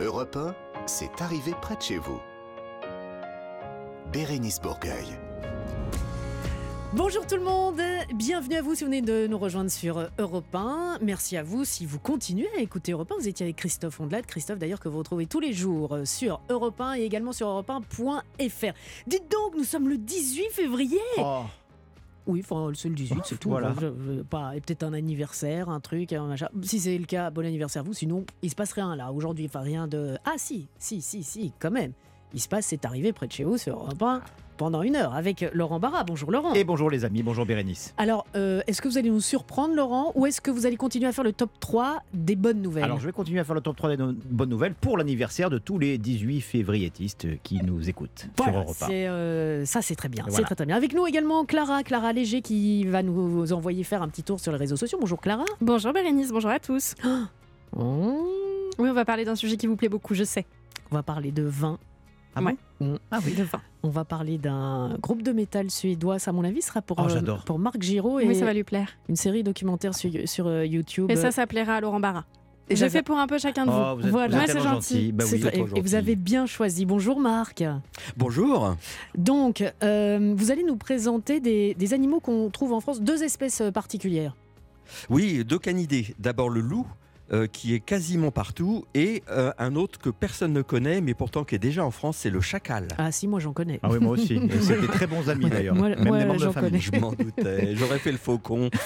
Europe 1, c'est arrivé près de chez vous. Bérénice Bourgueil. Bonjour tout le monde, bienvenue à vous si vous venez de nous rejoindre sur Europe 1. Merci à vous si vous continuez à écouter Europe 1. Vous étiez avec Christophe Ondelat, Christophe d'ailleurs que vous retrouvez tous les jours sur Europe 1 et également sur europe1.fr. Dites donc, nous sommes le 18 février. Oh, Oui, enfin, c'est le 18, c'est tout. Voilà. Enfin, je- je- pas, et peut-être un anniversaire, un truc, un machin. Si c'est le cas, bon anniversaire à vous. Sinon, il se passe rien là aujourd'hui. Enfin, rien de. Ah si, si, si, si, quand même. Il se passe, c'est arrivé près de chez vous sur Europe 1 pendant une heure avec Laurent Barra. Bonjour Laurent. Et bonjour les amis, bonjour Bérénice. Alors, euh, est-ce que vous allez nous surprendre, Laurent, ou est-ce que vous allez continuer à faire le top 3 des bonnes nouvelles? Alors je vais continuer à faire le top 3 des no- bonnes nouvelles pour l'anniversaire de tous les 18 févriétistes qui nous écoutent Voilà, sur Europe 1. c'est, euh, ça c'est très bien, c'est très très bien. Avec nous également Clara, Clara Léger qui va nous envoyer faire un petit tour sur les réseaux sociaux. Bonjour Clara. Bonjour Bérénice, bonjour à tous. Oh, Oui, on va parler d'un sujet qui vous plaît beaucoup, je sais. On va parler de vin. Ah Ouais. bon Ah oui. Vin. On va parler d'un groupe de métal suédois. Ça, à mon avis, sera pour, Oh, euh, j'adore. pour Marc Giraud et Oui, ça va lui plaire. une série documentaire sur, sur, euh, YouTube. Et ça, ça plaira à Laurent Barra. Et Je fais pour un peu chacun de vous. Oh, vous êtes, Voilà. c'est gentil. gentil. Bah oui, et, vous avez bien choisi. Bonjour Marc. Bonjour. Donc, euh, vous allez nous présenter des, des animaux qu'on trouve en France, deux espèces particulières. Oui, deux canidés. D'abord le loup, euh, qui est quasiment partout, et euh, un autre que personne ne connaît, mais pourtant qui est déjà en France, c'est le chacal. Ah si, moi j'en connais. Ah oui, moi aussi. C'est des très bons amis d'ailleurs. Moi- Même moi, des membres j'en de famille. connais. Je m'en doutais. J'aurais fait le faucon.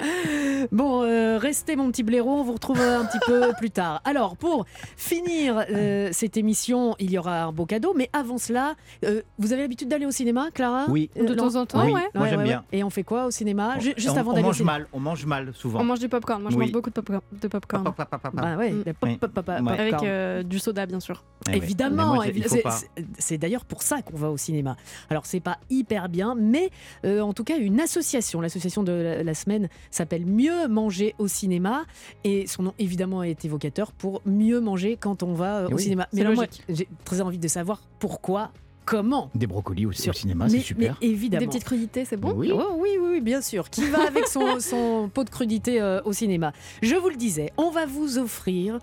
Bon, euh, restez mon petit blaireau, on vous retrouve un petit peu plus tard. Alors, pour finir euh, cette émission, il y aura un beau cadeau, mais avant cela, euh, vous avez l'habitude d'aller au cinéma, Clara? Oui. Euh, De temps en temps, Oui. ouais. Moi, j'aime bien. Et on fait quoi au cinéma? Ju- Juste on, avant on d'aller au mange cinéma. mal, on mange mal souvent. On mange du popcorn. Moi, je Oui. mange beaucoup de popcorn. De popcorn. Pop, pop, pop. Bah ouais, Oui. Avec du soda, bien sûr. Eh. Évidemment, c'est- pas. c'est- c'est d'ailleurs pour ça qu'on va au cinéma. Alors c'est pas hyper bien, mais euh, en tout cas une association, l'association de la, la semaine s'appelle Mieux manger au cinéma et son nom évidemment est évocateur pour mieux manger quand on va euh, au oui, cinéma. alors moi j'ai très envie de savoir pourquoi, comment. Des brocolis aussi Sur- au cinéma, mais, c'est super. mais évidemment. Des petites crudités, c'est bon Oui. Oh, oui, oui, oui, bien sûr. Qui va avec son, son pot de crudité euh, au cinéma? Je vous le disais, on va vous offrir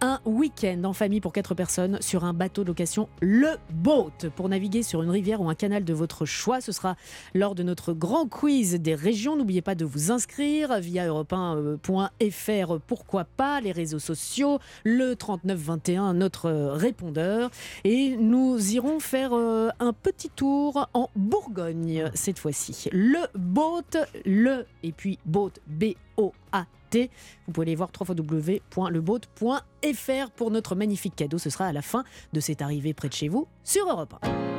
un week-end en famille pour quatre personnes sur un bateau de location, le Boat, pour naviguer sur une rivière ou un canal de votre choix. Ce sera lors de notre grand quiz des régions. N'oubliez pas de vous inscrire via europe1.fr, pourquoi pas, les réseaux sociaux, le 3921, notre répondeur. Et nous irons faire euh, un petit tour en Bourgogne cette fois-ci. Le Boat, le et puis Boat, B-O-A-T. Vous pouvez aller voir www.leboat.fr pour notre magnifique cadeau. Ce sera à la fin de cette arrivée près de chez vous sur Europe 1.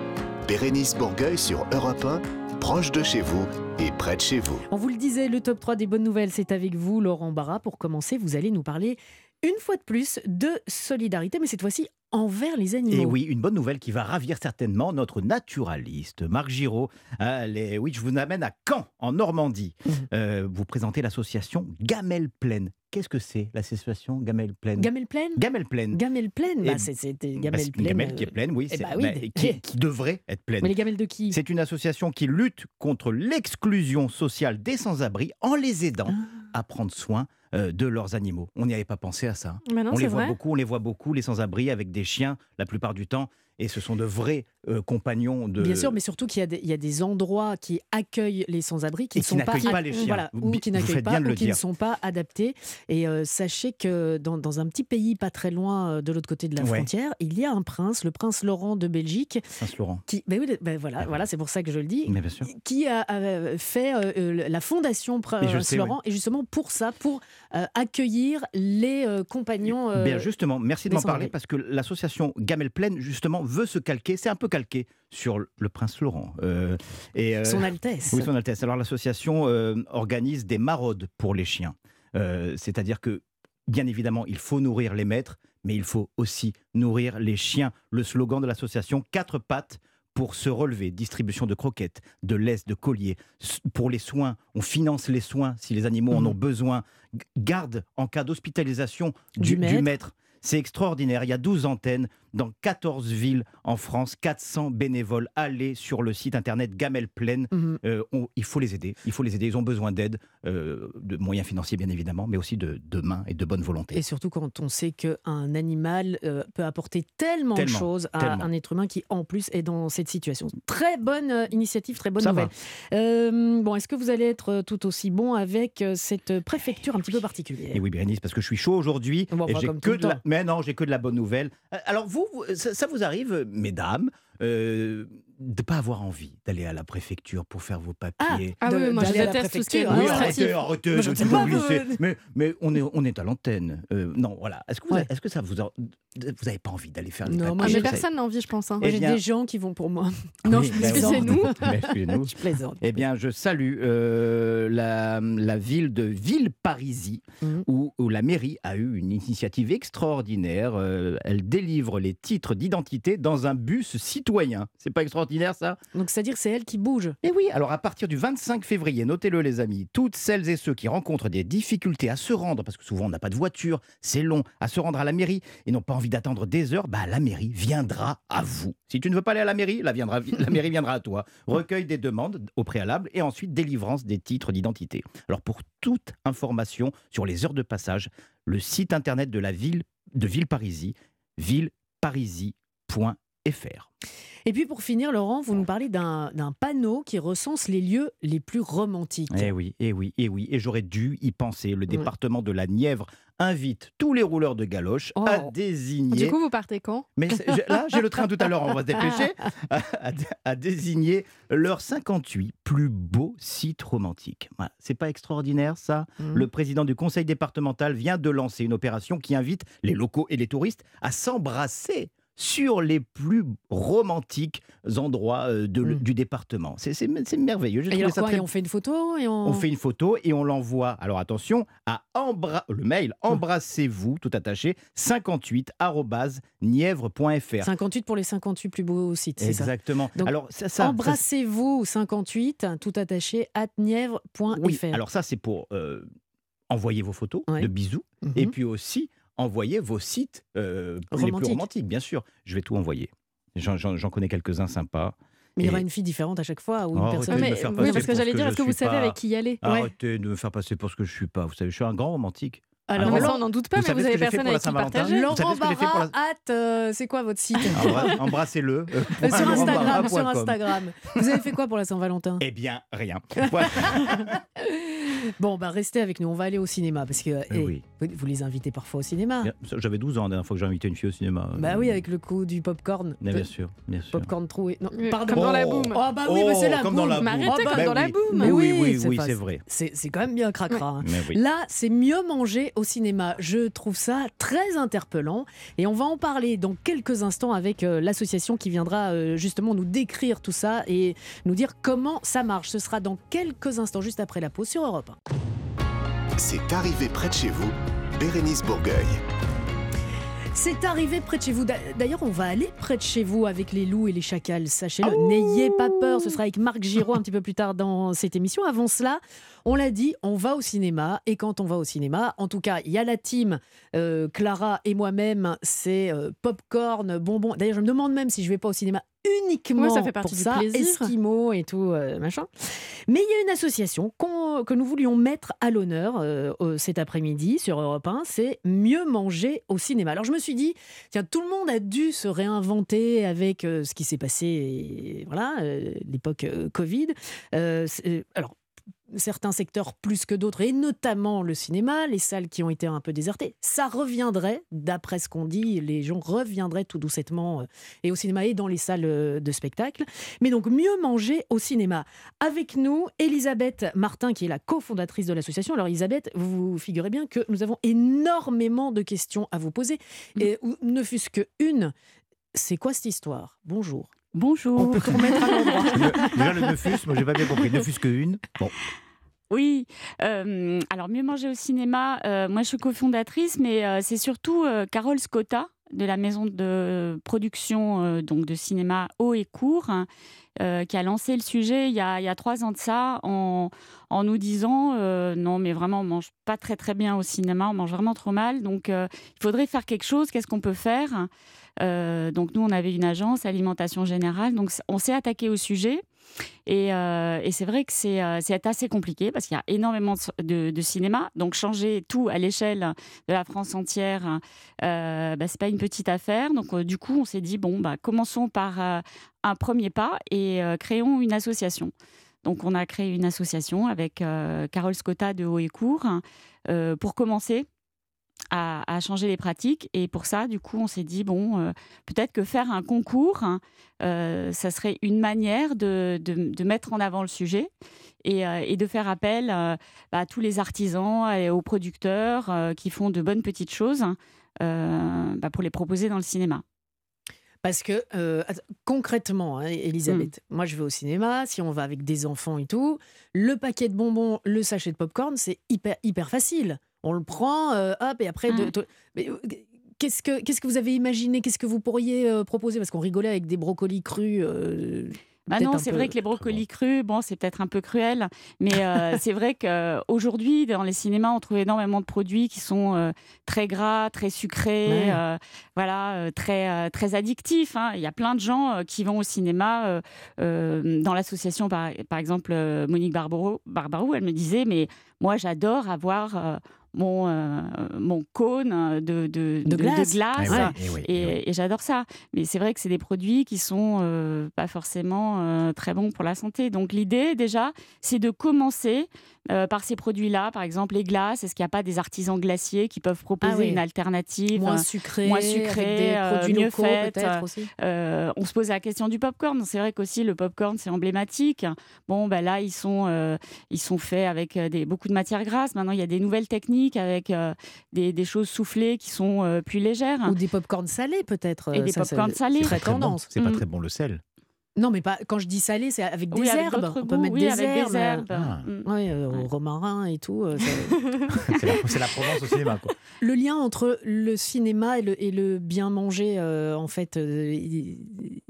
Bérénice Bourgueil sur Europe 1, proche de chez vous et près de chez vous. On vous le disait, le top 3 des bonnes nouvelles, c'est avec vous, Laurent Barra. Pour commencer, vous allez nous parler une fois de plus de solidarité, mais cette fois-ci envers les animaux. Et oui, une bonne nouvelle qui va ravir certainement notre naturaliste, Marc Giraud. Allez, oui, je vous amène à Caen, en Normandie. Mhm. Euh, vous présentez l'association Gamelle Pleine. Qu'est-ce que c'est l'association Gamelle Pleine Gamelle pleine Gamelle Pleine. Gamelle pleine Et- bah, c'est- C'était Bah, c'est une gamelle qui est euh, pleine, oui, eh c'est- bah oui, bah, des- qui, qui devrait être pleine. Mais les gamelles de qui? C'est une association qui lutte contre l'exclusion sociale des sans-abri en les aidant Ah. à prendre soin de leurs animaux. On n'y avait pas pensé à ça. Non, on les voit vrai. beaucoup, on les voit beaucoup, les sans-abri avec des chiens la plupart du temps, et ce sont de vrais euh, compagnons de. Bien sûr, mais surtout qu'il y, a des- il y a des endroits qui accueillent les sans-abri qui Et ne qui sont pas, pas les chiens. Voilà, ou qui n'accueillent pas, ou qui ne sont pas adaptés. Et euh, sachez que dans, dans un petit pays pas très loin euh, de l'autre côté de la Ouais. frontière, il y a un prince, le prince Laurent de Belgique, Saint-Laurent. qui, ben oui, ben voilà, voilà, c'est pour ça que je le dis. Mais bien sûr. Qui a, a fait euh, la fondation Prince sais, Laurent, et justement pour ça, pour accueillir les compagnons. Bien justement, merci de m'en parler parce que l'association Gamelle Pleine justement veut se calquer, c'est un peu calqué sur le prince Laurent. Euh, et, euh, Son Altesse. Oui, Son Altesse. Alors l'association euh, organise des maraudes pour les chiens. C'est-à-dire que, bien évidemment, il faut nourrir les maîtres, mais il faut aussi nourrir les chiens. Le slogan de l'association, quatre pattes pour se relever. Distribution de croquettes, de laisse, de colliers. Pour les soins, on finance les soins si les animaux en Mhm. ont besoin. Garde en cas d'hospitalisation Du maître. C'est extraordinaire. Il y a 12 antennes dans 14 villes en France, 400 bénévoles. Allez sur le site internet Gamelle Plaine. Mhm. Euh, on- il faut les aider. Il faut les aider. Ils ont besoin d'aide, euh, de moyens financiers bien évidemment, mais aussi de, de mains et de bonne volonté. Et surtout quand on sait qu'un animal euh, peut apporter tellement, de choses à tellement. un être humain qui, en plus, est dans cette situation. Très bonne initiative, très bonne Ça nouvelle. Bon, est-ce que vous allez être tout aussi bon avec cette préfecture un petit peu particulière? Et oui, Bérénice, parce que je suis chaud aujourd'hui. Bon, et j'ai que de la... Mais non, j'ai que de la bonne nouvelle. Alors vous, ça, vous arrive, mesdames, euh, de pas avoir envie d'aller à la préfecture pour faire vos papiers Ah oui, moi je déteste tout ce qui est préfecture. Oui, Ah, arrêtez, arrêtez Moi, je tout pas, vous- Mais, mais on, est, on est à l'antenne. Euh, non, voilà. Est-ce que vous, Ouais. est-ce que ça vous a- vous n'avez pas envie d'aller faire les Non, papiers moi, Ah, mais personne n'a envie, je pense. hein. Eh j'ai bien- des gens qui vont pour moi. Non, Oui, je non. c'est nous. Je plaisante. Eh bien, je salue euh, la, la ville de Villeparisis, Mhm. où, où la mairie a eu une initiative extraordinaire. Euh, elle délivre les titres d'identité dans un bus citoyen. C'est pas extraordinaire, ça Donc, c'est-à-dire c'est elle qui bouge. Eh oui, alors à partir du 25 février, notez-le les amis, toutes celles et ceux qui rencontrent des difficultés à se rendre, parce que souvent on n'a pas de voiture, c'est long, à se rendre à la mairie et n'ont pas envie d'attendre des heures, bah la mairie viendra à vous. Si tu ne veux pas aller à la mairie, la, viendra, la mairie viendra à toi. Recueil des demandes au préalable et ensuite délivrance des titres d'identité. Alors pour toute information sur les heures de passage, le site internet de la ville de Villeparisis, villeparisis.fr. Et puis pour finir, Laurent, vous nous parlez d'un panneau qui recense les lieux les plus romantiques. Eh oui, eh oui, eh oui. Et j'aurais dû y penser. Le département de la Nièvre invite tous les rouleurs de galoches à Oh. désigner. Du coup, vous partez quand? Mais là, j'ai le train tout à l'heure, on va se dépêcher. À, à- à désigner leurs 58 plus beaux sites romantiques. Voilà. C'est pas extraordinaire, ça? Mhm. Le président du conseil départemental vient de lancer une opération qui invite les locaux et les touristes à s'embrasser sur les plus romantiques endroits euh, de- Mm. du département. C'est merveilleux. Et alors ça quoi très Et on fait une photo et on... on fait une photo et on l'envoie. Alors attention, à embra- le mail Hum. embrassez-vous, tout attaché, 58 nièvre.fr. 58 pour les 58 plus beaux sites, c'est ça? Exactement. Donc, alors ça, ça- ça- Embrassez-vous 58, tout attaché, at nièvre.fr. oui. Alors ça, c'est pour euh, envoyer vos photos Ouais. de bisous Mhm. et puis aussi envoyer vos sites euh, les plus Romantiques. bien sûr. Je vais tout envoyer. J'en- connais quelques-uns sympas. Mais il y aura une fille différente à chaque fois ou une personne. mais, Oui, parce que j'allais dire, est-ce que vous savez pas. avec qui y aller? Ouais. Arrêtez de me faire passer pour ce que je suis pas. Vous savez, je suis un grand romantique. Alors, ça, on n'en doute pas, vous mais vous avez personne la avec qui partager. Laurent ce Barra, at, euh, c'est quoi votre site? Embra- Embrassez-le. euh, Sur Instagram, sur. Instagram. Vous avez fait quoi pour la Saint-Valentin? Eh bien, rien. Bon, bah restez avec nous, on va aller au cinéma parce que Eh eh, oui. Vous, vous les invitez parfois au cinéma. J'avais 12 ans la dernière fois que j'ai invité une fille au cinéma. Bah oui, avec le coup du popcorn. Mais bien sûr, bien sûr. Popcorn troué. Non, pardon. Comme dans la boum. Oh bah oui, mais c'est la comme dans boum. la boum. arrêtez, bah comme dans la oui. boum. Mais oui, Oui, oui, c'est oui, pas- c'est vrai. C'est c'est quand même bien cracra. hein. Mais oui. Là, c'est mieux manger au cinéma. Je trouve ça très interpellant. Et on va en parler dans quelques instants avec euh, l'association qui viendra euh, justement nous décrire tout ça et nous dire comment ça marche. Ce sera dans quelques instants, juste après la pause sur Europe 1. C'est arrivé près de chez vous, Bérénice Bourgueil. C'est arrivé près de chez vous. D'a- D'ailleurs, on va aller près de chez vous avec les loups et les chacals. Sachez-le, Oh n'ayez pas peur. Ce sera avec Marc Giraud un petit peu plus tard dans cette émission. Avant cela, on l'a dit, on va au cinéma. Et quand on va au cinéma, en tout cas, il y a la team euh, Clara et moi-même. C'est euh, popcorn, bonbons. D'ailleurs, je me demande même si je vais pas au cinéma uniquement Ouais, ça fait partie pour du ça, plaisir. Esquimaux et tout euh, machin. Mais il y a une association que nous voulions mettre à l'honneur euh, cet après-midi sur Europe 1, c'est Mieux manger au cinéma. Alors je me suis dit, tiens, tout le monde a dû se réinventer avec euh, ce qui s'est passé, et voilà, l'époque Covid. Alors, certains secteurs plus que d'autres, et notamment le cinéma, les salles qui ont été un peu désertées, ça reviendrait, d'après ce qu'on dit, les gens reviendraient tout doucettement euh, et au cinéma et dans les salles euh, de spectacle. Mais donc, mieux manger au cinéma. Avec nous, Elisabeth Martin, qui est la cofondatrice de l'association. Alors, Elisabeth, vous vous figurez bien que nous avons énormément de questions à vous poser, et ou ne fût-ce que une. C'est quoi cette histoire? Bonjour. Bonjour. On peut tout remettre à l'endroit. Le- déjà le Neufus, moi j'ai pas bien compris. Neufus que une. Bon, Oui, euh, alors mieux manger au cinéma, euh, moi je suis cofondatrice, mais euh, c'est surtout euh, Carole Scotta de la maison de production euh, donc de cinéma Haut et Court, hein, euh, qui a lancé le sujet il y a, il y a trois ans de ça en, en nous disant euh, non mais vraiment on mange pas très très bien au cinéma, on mange vraiment trop mal, donc euh, il faudrait faire quelque chose, qu'est-ce qu'on peut faire? Euh, Donc nous on avait une agence Alimentation Générale, donc on s'est attaqué au sujet. Et, euh, c'est vrai que c'est euh, c'est assez compliqué parce qu'il y a énormément de, cinéma. Donc changer tout à l'échelle de la France entière, euh, bah, c'est pas une petite affaire. Donc du coup, on s'est dit bon, bah, commençons par un premier pas et créons une association. Donc on a créé une association avec Carole Scotta de Haut et Court pour commencer. À, à changer les pratiques et pour ça du coup on s'est dit bon euh, peut-être que faire un concours hein, euh, ça serait une manière de, de- de mettre en avant le sujet et, euh, et de faire appel bah, à tous les artisans et aux producteurs qui font de bonnes petites choses bah, pour les proposer dans le cinéma. Parce que, euh, concrètement, hein, Elisabeth, Hmm. moi je vais au cinéma, si on va avec des enfants et tout, le paquet de bonbons, le sachet de popcorn, c'est hyper, hyper facile. On le prend, euh, hop, et après. de- Mm. de- mais, euh, Qu'est-ce que, qu'est-ce que vous avez imaginé? Qu'est-ce que vous pourriez euh, proposer? Parce qu'on rigolait avec des brocolis crus. euh, Bah non, c'est peu- vrai que les brocolis crus, bon, c'est peut-être un peu cruel, mais euh, c'est vrai qu'aujourd'hui, dans les cinémas, on trouve énormément de produits qui sont très gras, très sucrés, Ouais. voilà, très, très addictifs. hein. Il y a plein de gens qui vont au cinéma. dans l'association, par, par exemple, Monique Barbaro, Barbarou, elle me disait, mais moi, j'adore avoir mon, euh, mon cône de, de, De glace. glace. Eh ouais, eh eh Et, j'adore ça. Mais c'est vrai que c'est des produits qui sont euh, pas forcément euh, très bons pour la santé. Donc l'idée déjà, c'est de commencer euh, par ces produits-là, par exemple les glaces. Est-ce qu'il n'y a pas des artisans glaciers qui peuvent proposer Ah oui. une alternative moins euh, sucré, moins sucré, avec des euh, produits mieux locaux aussi. euh, on se pose la question du popcorn. C'est vrai qu'aussi le popcorn c'est emblématique. Bon, ben là ils sont euh, ils sont faits avec des, beaucoup de matières grasses. Maintenant il y a des nouvelles techniques avec euh, des, des choses soufflées qui sont euh, plus légères. Ou des popcorn salés peut-être. Et euh, des ça, pop-corn c'est salés. Très Très bon. tendance. C'est pas Mm. très bon le sel. Non, mais pas, quand je dis salé, c'est avec des Oui, avec herbes. On peut goûts, mettre oui, des avec herbes. des herbes. Ah. Mm. Ouais, euh, Ouais. au romarin et tout. euh, ça- C'est la, la Provence au cinéma. Quoi. le lien entre le cinéma et le, et le bien manger, euh, en fait, euh,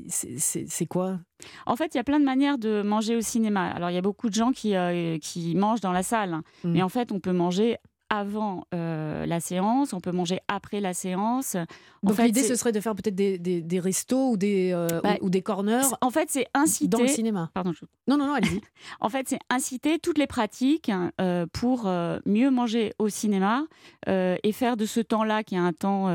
c'est- quoi? En fait, il y a plein de manières de manger au cinéma. Alors, il y a beaucoup de gens qui, euh, qui mangent dans la salle. hein. Mm. Mais en fait, on peut manger avant euh, la séance, on peut manger après la séance. En Donc l'idée, ce serait de faire peut-être des, des, des restos ou des, euh, Bah, ou, ou des corners En fait, c'est dans le inciter. cinéma. Pardon, je- Non, non, non, allez-y. En fait, c'est inciter toutes les pratiques euh, pour mieux manger au cinéma et faire de ce temps-là, qui est un temps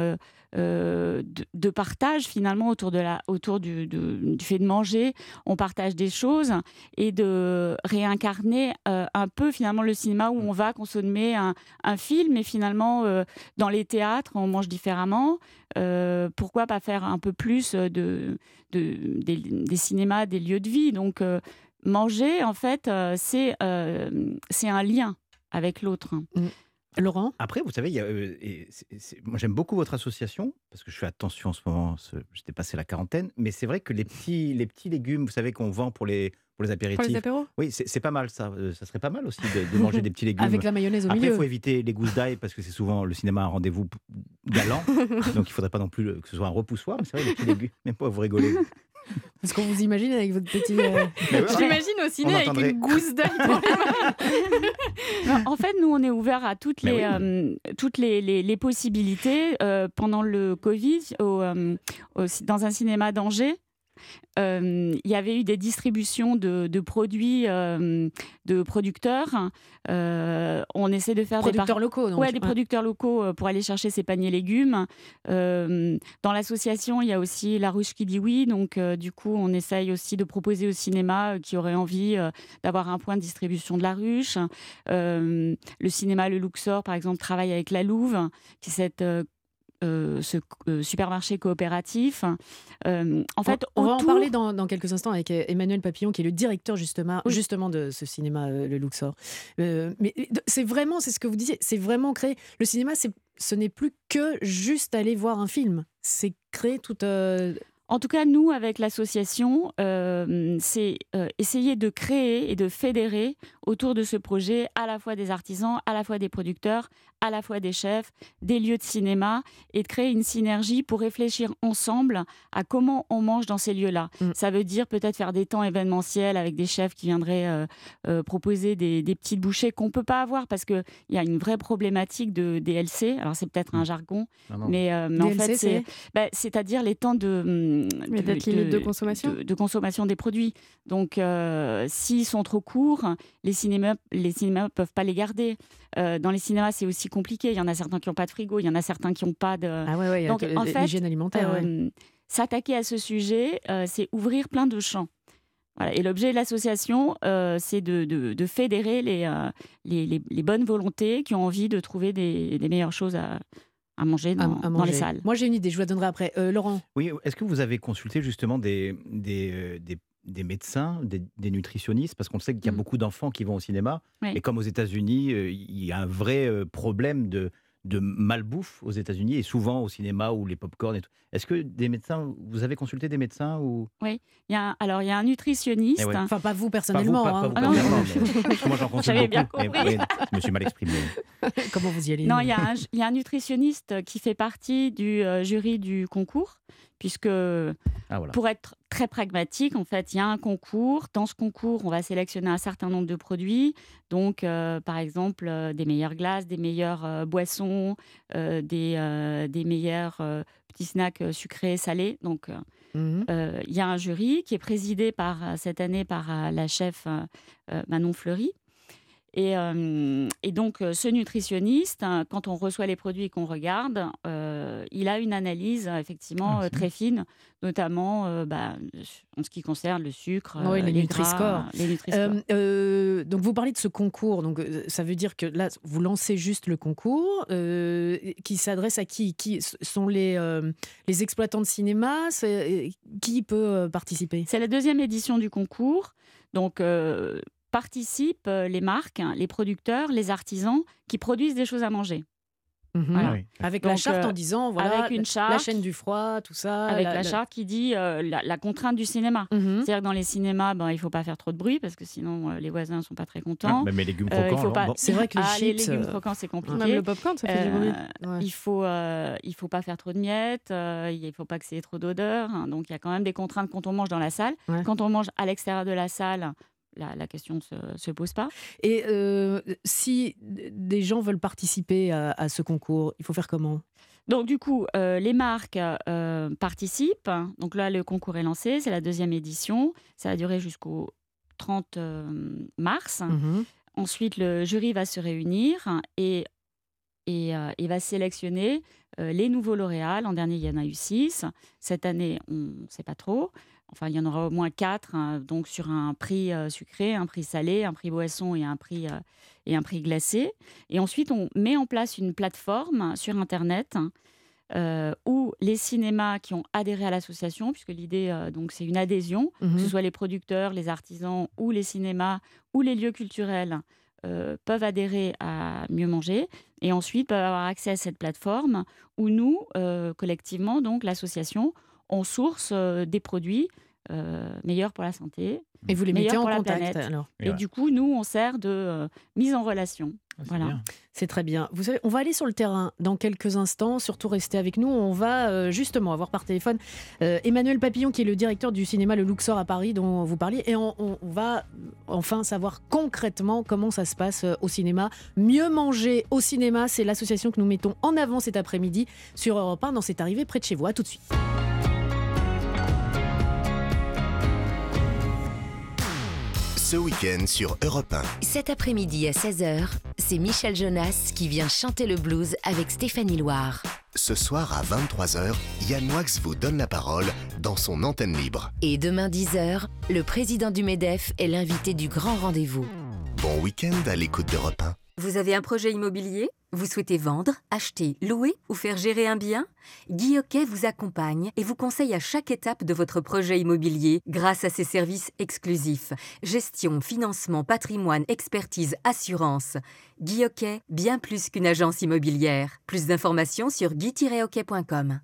euh, de, de partage finalement autour, de la, autour du, de- du fait de manger, on partage des choses et de réincarner euh, un peu finalement le cinéma où on va consommer un, un film et finalement euh, dans les théâtres on mange différemment. Pourquoi pas faire un peu plus de, de- des, des cinémas, des lieux de vie? Donc manger, en fait, c'est c'est un lien avec l'autre. Laurent? Après, vous savez, il y a, euh, et moi j'aime beaucoup votre association parce que je fais attention en ce moment. J'étais passé la quarantaine, mais c'est vrai que les petits, les petits légumes, vous savez qu'on vend pour les pour les Pour apéritifs. les apéros? Oui, c'est pas mal ça. Euh, ça serait pas mal aussi de, de manger des petits légumes. Avec la mayonnaise au Après, il milieu. faut éviter les gousses d'ail parce que c'est souvent le cinéma un rendez-vous galant. donc il faudrait pas non plus le- que ce soit un repoussoir. Mais c'est vrai, les petits légumes. Même pas vous rigolez. Parce qu'on vous imagine avec votre petit. euh, ouais, Je l'imagine au ciné On avec entendrait- une gousse d'ail les mains. En fait, nous, on est ouvert à toutes Mais les, oui. euh, toutes les, les- les possibilités. Euh, pendant le Covid, au, euh, au- dans un cinéma d'Angers, euh, il y avait eu des distributions de, de produits euh, de producteurs. Euh, on essaie de faire des producteurs locaux. Donc. Ouais, des producteurs locaux euh, pour aller chercher ces paniers légumes. Euh, dans l'association, il y a aussi La Ruche qui dit oui. Donc, euh, du coup, on essaye aussi de proposer au cinéma euh, qui aurait envie euh, d'avoir un point de distribution de La Ruche. Euh, le cinéma Le Luxor, par exemple, travaille avec La Louve, qui est cette. Euh, ce euh, supermarché coopératif. Euh, en fait, on, on va en parler dans, dans quelques instants avec Emmanuel Papillon, qui est le directeur justement, Oui. justement de ce cinéma, le Luxor. Mais c'est vraiment, c'est ce que vous disiez, c'est vraiment créer. Le cinéma, ce n'est plus que juste aller voir un film. C'est créer tout. En tout cas, nous, avec l'association, euh, c'est euh, essayer de créer et de fédérer autour de ce projet à la fois des artisans, à la fois des producteurs, à la fois des chefs, des lieux de cinéma, et de créer une synergie pour réfléchir ensemble à comment on mange dans ces lieux-là. Mm. Ça veut dire peut-être faire des temps événementiels avec des chefs qui viendraient euh, proposer des, des petites bouchées qu'on ne peut pas avoir parce qu'il y a une vraie problématique de DLC. Alors c'est peut-être un jargon, Non, non. mais, mais en DLC, fait, c'est bah, c'est-à-dire les temps de, limites de consommation de, de consommation des produits. Donc, euh, s'ils sont trop courts, les cinémas les cinémas peuvent pas les garder. Euh, dans les cinémas, c'est aussi compliqué. Il y en a certains qui n'ont pas de frigo, il y en a certains qui n'ont pas de. Ah ouais, ouais, Donc, en fait, alimentaire. Euh, S'attaquer à ce sujet, c'est ouvrir plein de champs. Voilà. Et l'objet de l'association, euh, c'est de, de- de fédérer les, euh, les, les- les bonnes volontés qui ont envie de trouver des, des meilleures choses à, à manger dans, à dans manger. les salles. Moi, j'ai une idée, je vous la donnerai après. Euh, Laurent, Oui, est-ce que vous avez consulté justement des, des, euh, des, des médecins, des, des nutritionnistes? Parce qu'on sait qu'il y a Mm. beaucoup d'enfants qui vont au cinéma. Oui. Et comme aux États-Unis, euh, il y a un vrai problème de, de malbouffe aux États-Unis et souvent au cinéma ou les pop-corn et tout. Est-ce que des médecins, vous avez consulté des médecins ou? Il y a un- alors, il y a un nutritionniste. Eh ouais. enfin pas vous Pas vous, personnellement, pas- pas hein. vous Ah non. personnellement, mais- moi j'en consulte bien beaucoup. mais- compris. oui, je me suis mal exprimé. comment vous y allez Non, il y, a un, il y a un nutritionniste qui fait partie du euh, jury du concours, puisque Ah voilà. pour être très pragmatique, en fait, il y a un concours. Dans ce concours, on va sélectionner un certain nombre de produits. Donc, euh, par exemple, euh, des meilleures glaces, des meilleures euh, boissons, euh, des, euh, des meilleurs euh, petits snacks sucrés, salés. Donc, euh, Mhm. euh, il y a un jury qui est présidé par, cette année par euh, la chef Manon Fleury. Et, euh, et donc, ce nutritionniste, hein, quand on reçoit les produits et qu'on regarde, euh, il a une analyse euh, effectivement Ah, très fine, notamment euh, bah, en ce qui concerne le sucre, Oui, les les Nutri-Score. gras, les Nutri-Score. Euh, euh, donc vous parlez de ce concours, donc ça veut dire que là vous lancez juste le concours qui s'adresse à qui? Qui sont les les exploitants de cinéma? Qui peut participer? C'est la deuxième édition du concours. Donc, euh, participent euh, les marques, hein, les producteurs, les artisans qui produisent des choses à manger. Mhm. Voilà. Ah oui. Avec la Donc, charte euh, en disant voilà avec une la charte, chaîne du froid, tout ça. avec la, charte qui dit euh, la, la contrainte du cinéma. Mhm. C'est-à-dire que dans les cinémas, ben, il ne faut pas faire trop de bruit parce que sinon euh, les voisins ne sont pas très Ah, contents. même les légumes il croquants. faut pas... bon. C'est vrai que les ah, les légumes croquants, c'est compliqué. Même le popcorn, ça fait du bruit. Ouais. Il faut, euh, il faut pas faire trop de miettes, euh, il ne faut pas que c'est trop d'odeur. hein. donc il y a quand même des contraintes quand on mange dans la salle. Ouais. Quand on mange à l'extérieur de la salle, la, la question ne se, se pose pas. Et euh, si des gens veulent participer à, à ce concours, il faut faire comment? Donc du coup, euh, les marques euh, participent. Donc là, le concours est lancé, c'est la deuxième édition. Ça va durer jusqu'au 30 euh, mars. Mhm. Ensuite, le jury va se réunir et, et, euh, et va sélectionner euh, les nouveaux lauréats. L'an dernier, il y en a eu six. Cette année, on ne sait pas trop. Enfin, il y en aura au moins quatre, hein, donc sur un prix euh, sucré, un prix salé, un prix boisson et un prix, euh, et un prix glacé. Et ensuite, on met en place une plateforme sur Internet euh, où les cinémas qui ont adhéré à l'association, puisque l'idée, euh, donc, c'est une adhésion, Mhm. que ce soit les producteurs, les artisans ou les cinémas ou les lieux culturels euh, peuvent adhérer à Mieux Manger et ensuite peuvent avoir accès à cette plateforme où nous, euh, collectivement, donc l'association, on source euh, des produits meilleurs pour la santé. Et vous les mettez en contact planète. alors Et du coup, nous, on sert de euh, mise en relation. Ah, c'est voilà. C'est très bien. Vous savez, on va aller sur le terrain dans quelques instants. Surtout, restez avec nous. On va euh, justement avoir par téléphone euh, Emmanuel Papillon, qui est le directeur du cinéma Le Luxor à Paris, dont vous parliez. Et on, va enfin savoir concrètement comment ça se passe euh, au cinéma. Mieux manger au cinéma, c'est l'association que nous mettons en avant cet après-midi sur Europe 1 dans cette arrivée près de chez vous. À tout de suite. Ce week-end sur Europe 1. Cet après-midi à 16h, c'est Michel Jonas qui vient chanter le blues avec Stéphanie Loire. Ce soir à 23h, Yann Wax vous donne la parole dans son antenne libre. Et demain 10h, le président du MEDEF est l'invité du grand rendez-vous. Bon week-end à l'écoute d'Europe 1. Vous avez un projet immobilier? Vous souhaitez vendre, acheter, louer ou faire gérer un bien? Guy vous accompagne et vous conseille à chaque étape de votre projet immobilier grâce à ses services exclusifs. Gestion, financement, patrimoine, expertise, assurance. Guy bien plus qu'une agence immobilière. Plus d'informations sur guy-hockey.com.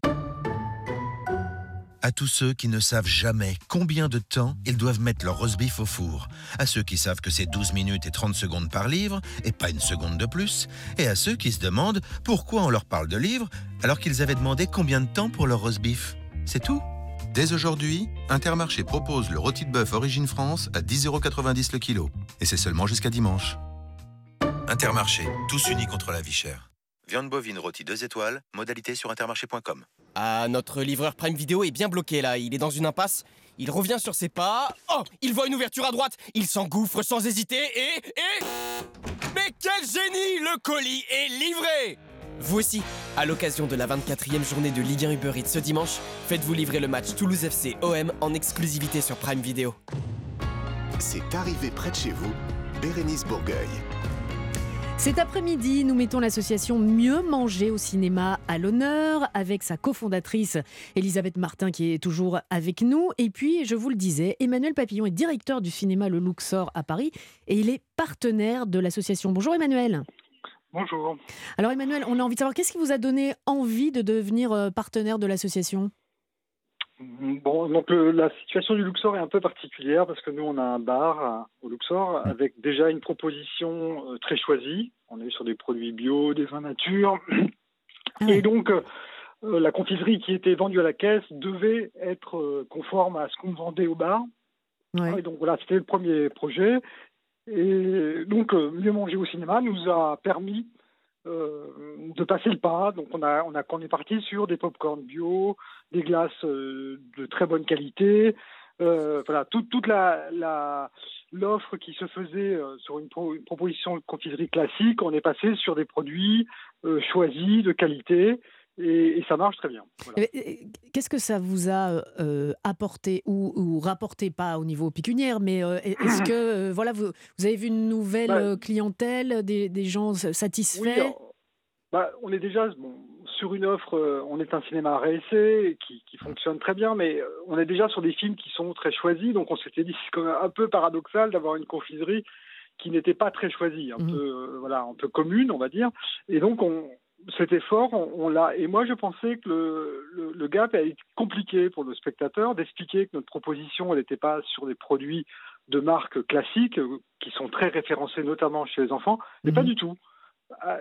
À tous ceux qui ne savent jamais combien de temps ils doivent mettre leur roast beef au four. À ceux qui savent que c'est 12 minutes et 30 secondes par livre, et pas une seconde de plus. Et à ceux qui se demandent pourquoi on leur parle de livres alors qu'ils avaient demandé combien de temps pour leur roast beef. C'est tout. Dès aujourd'hui, Intermarché propose le rôti de bœuf Origine France à 10,90€ le kilo. Et c'est seulement jusqu'à dimanche. Intermarché, tous unis contre la vie chère. Viande bovine rôti 2 étoiles, modalité sur intermarché.com. Ah, notre livreur Prime Video est bien bloqué là, il est dans une impasse. Il revient sur ses pas. Oh, il voit une ouverture à droite, il s'engouffre sans hésiter et... et... Mais quel génie Le colis est livré Vous aussi, à l'occasion de la 24e journée de Ligue 1 Uber Eats ce dimanche, faites-vous livrer le match Toulouse FC OM en exclusivité sur Prime Video. C'est arrivé près de chez vous, Bérénice Bourgueil. Cet après-midi, nous mettons l'association Mieux manger au cinéma à l'honneur avec sa cofondatrice Elisabeth Martin qui est toujours avec nous. Et puis, je vous le disais, Emmanuel Papillon est directeur du cinéma Le Luxor à Paris et il est partenaire de l'association. Bonjour Emmanuel. Bonjour. Alors Emmanuel, on a envie de savoir qu'est-ce qui vous a donné envie de devenir euh, partenaire de l'association? Bon, donc le- la situation du Luxor est un peu particulière parce que nous, on a un bar euh, au Luxor avec déjà une proposition euh, très choisie. On est sur des produits bio, des vins nature. Et donc, euh, la confiserie qui était vendue à la caisse devait être euh, conforme à ce qu'on vendait au bar. Et donc voilà, c'était le premier projet. Et donc, euh, mieux manger au cinéma nous a permis de passer le pas. Donc, on a, on a, on est parti sur des pop-corn bio, des glaces euh, de très bonne qualité. Euh, voilà, toute, toute la, l'offre qui se faisait euh, sur une, pro- une proposition de confiserie classique, on est passé sur des produits euh, choisis, de qualité, et, et ça marche très bien. Voilà. Euh, euh, Qu'est-ce que ça vous a euh, apporté ou, ou rapporté, pas au niveau pécuniaire, mais euh, est-ce que euh, voilà, vous, vous avez vu une nouvelle Bah, euh, clientèle, des, des gens satisfaits? Oui, alors, bah, on est déjà bon, sur une offre, euh, on est un cinéma à réessai qui, qui fonctionne très bien, mais euh, on est déjà sur des films qui sont très choisis, donc on s'était dit c'est quand même un peu paradoxal d'avoir une confiserie qui n'était pas très choisie, un peu euh, voilà, un peu commune, on va dire, et donc on cet effort, on, on l'a. Et moi, je pensais que le, le, le gap allait être compliqué pour le spectateur d'expliquer que notre proposition, elle n'était pas sur des produits de marque classiques euh, qui sont très référencés, notamment chez les enfants, mais pas du tout. Euh,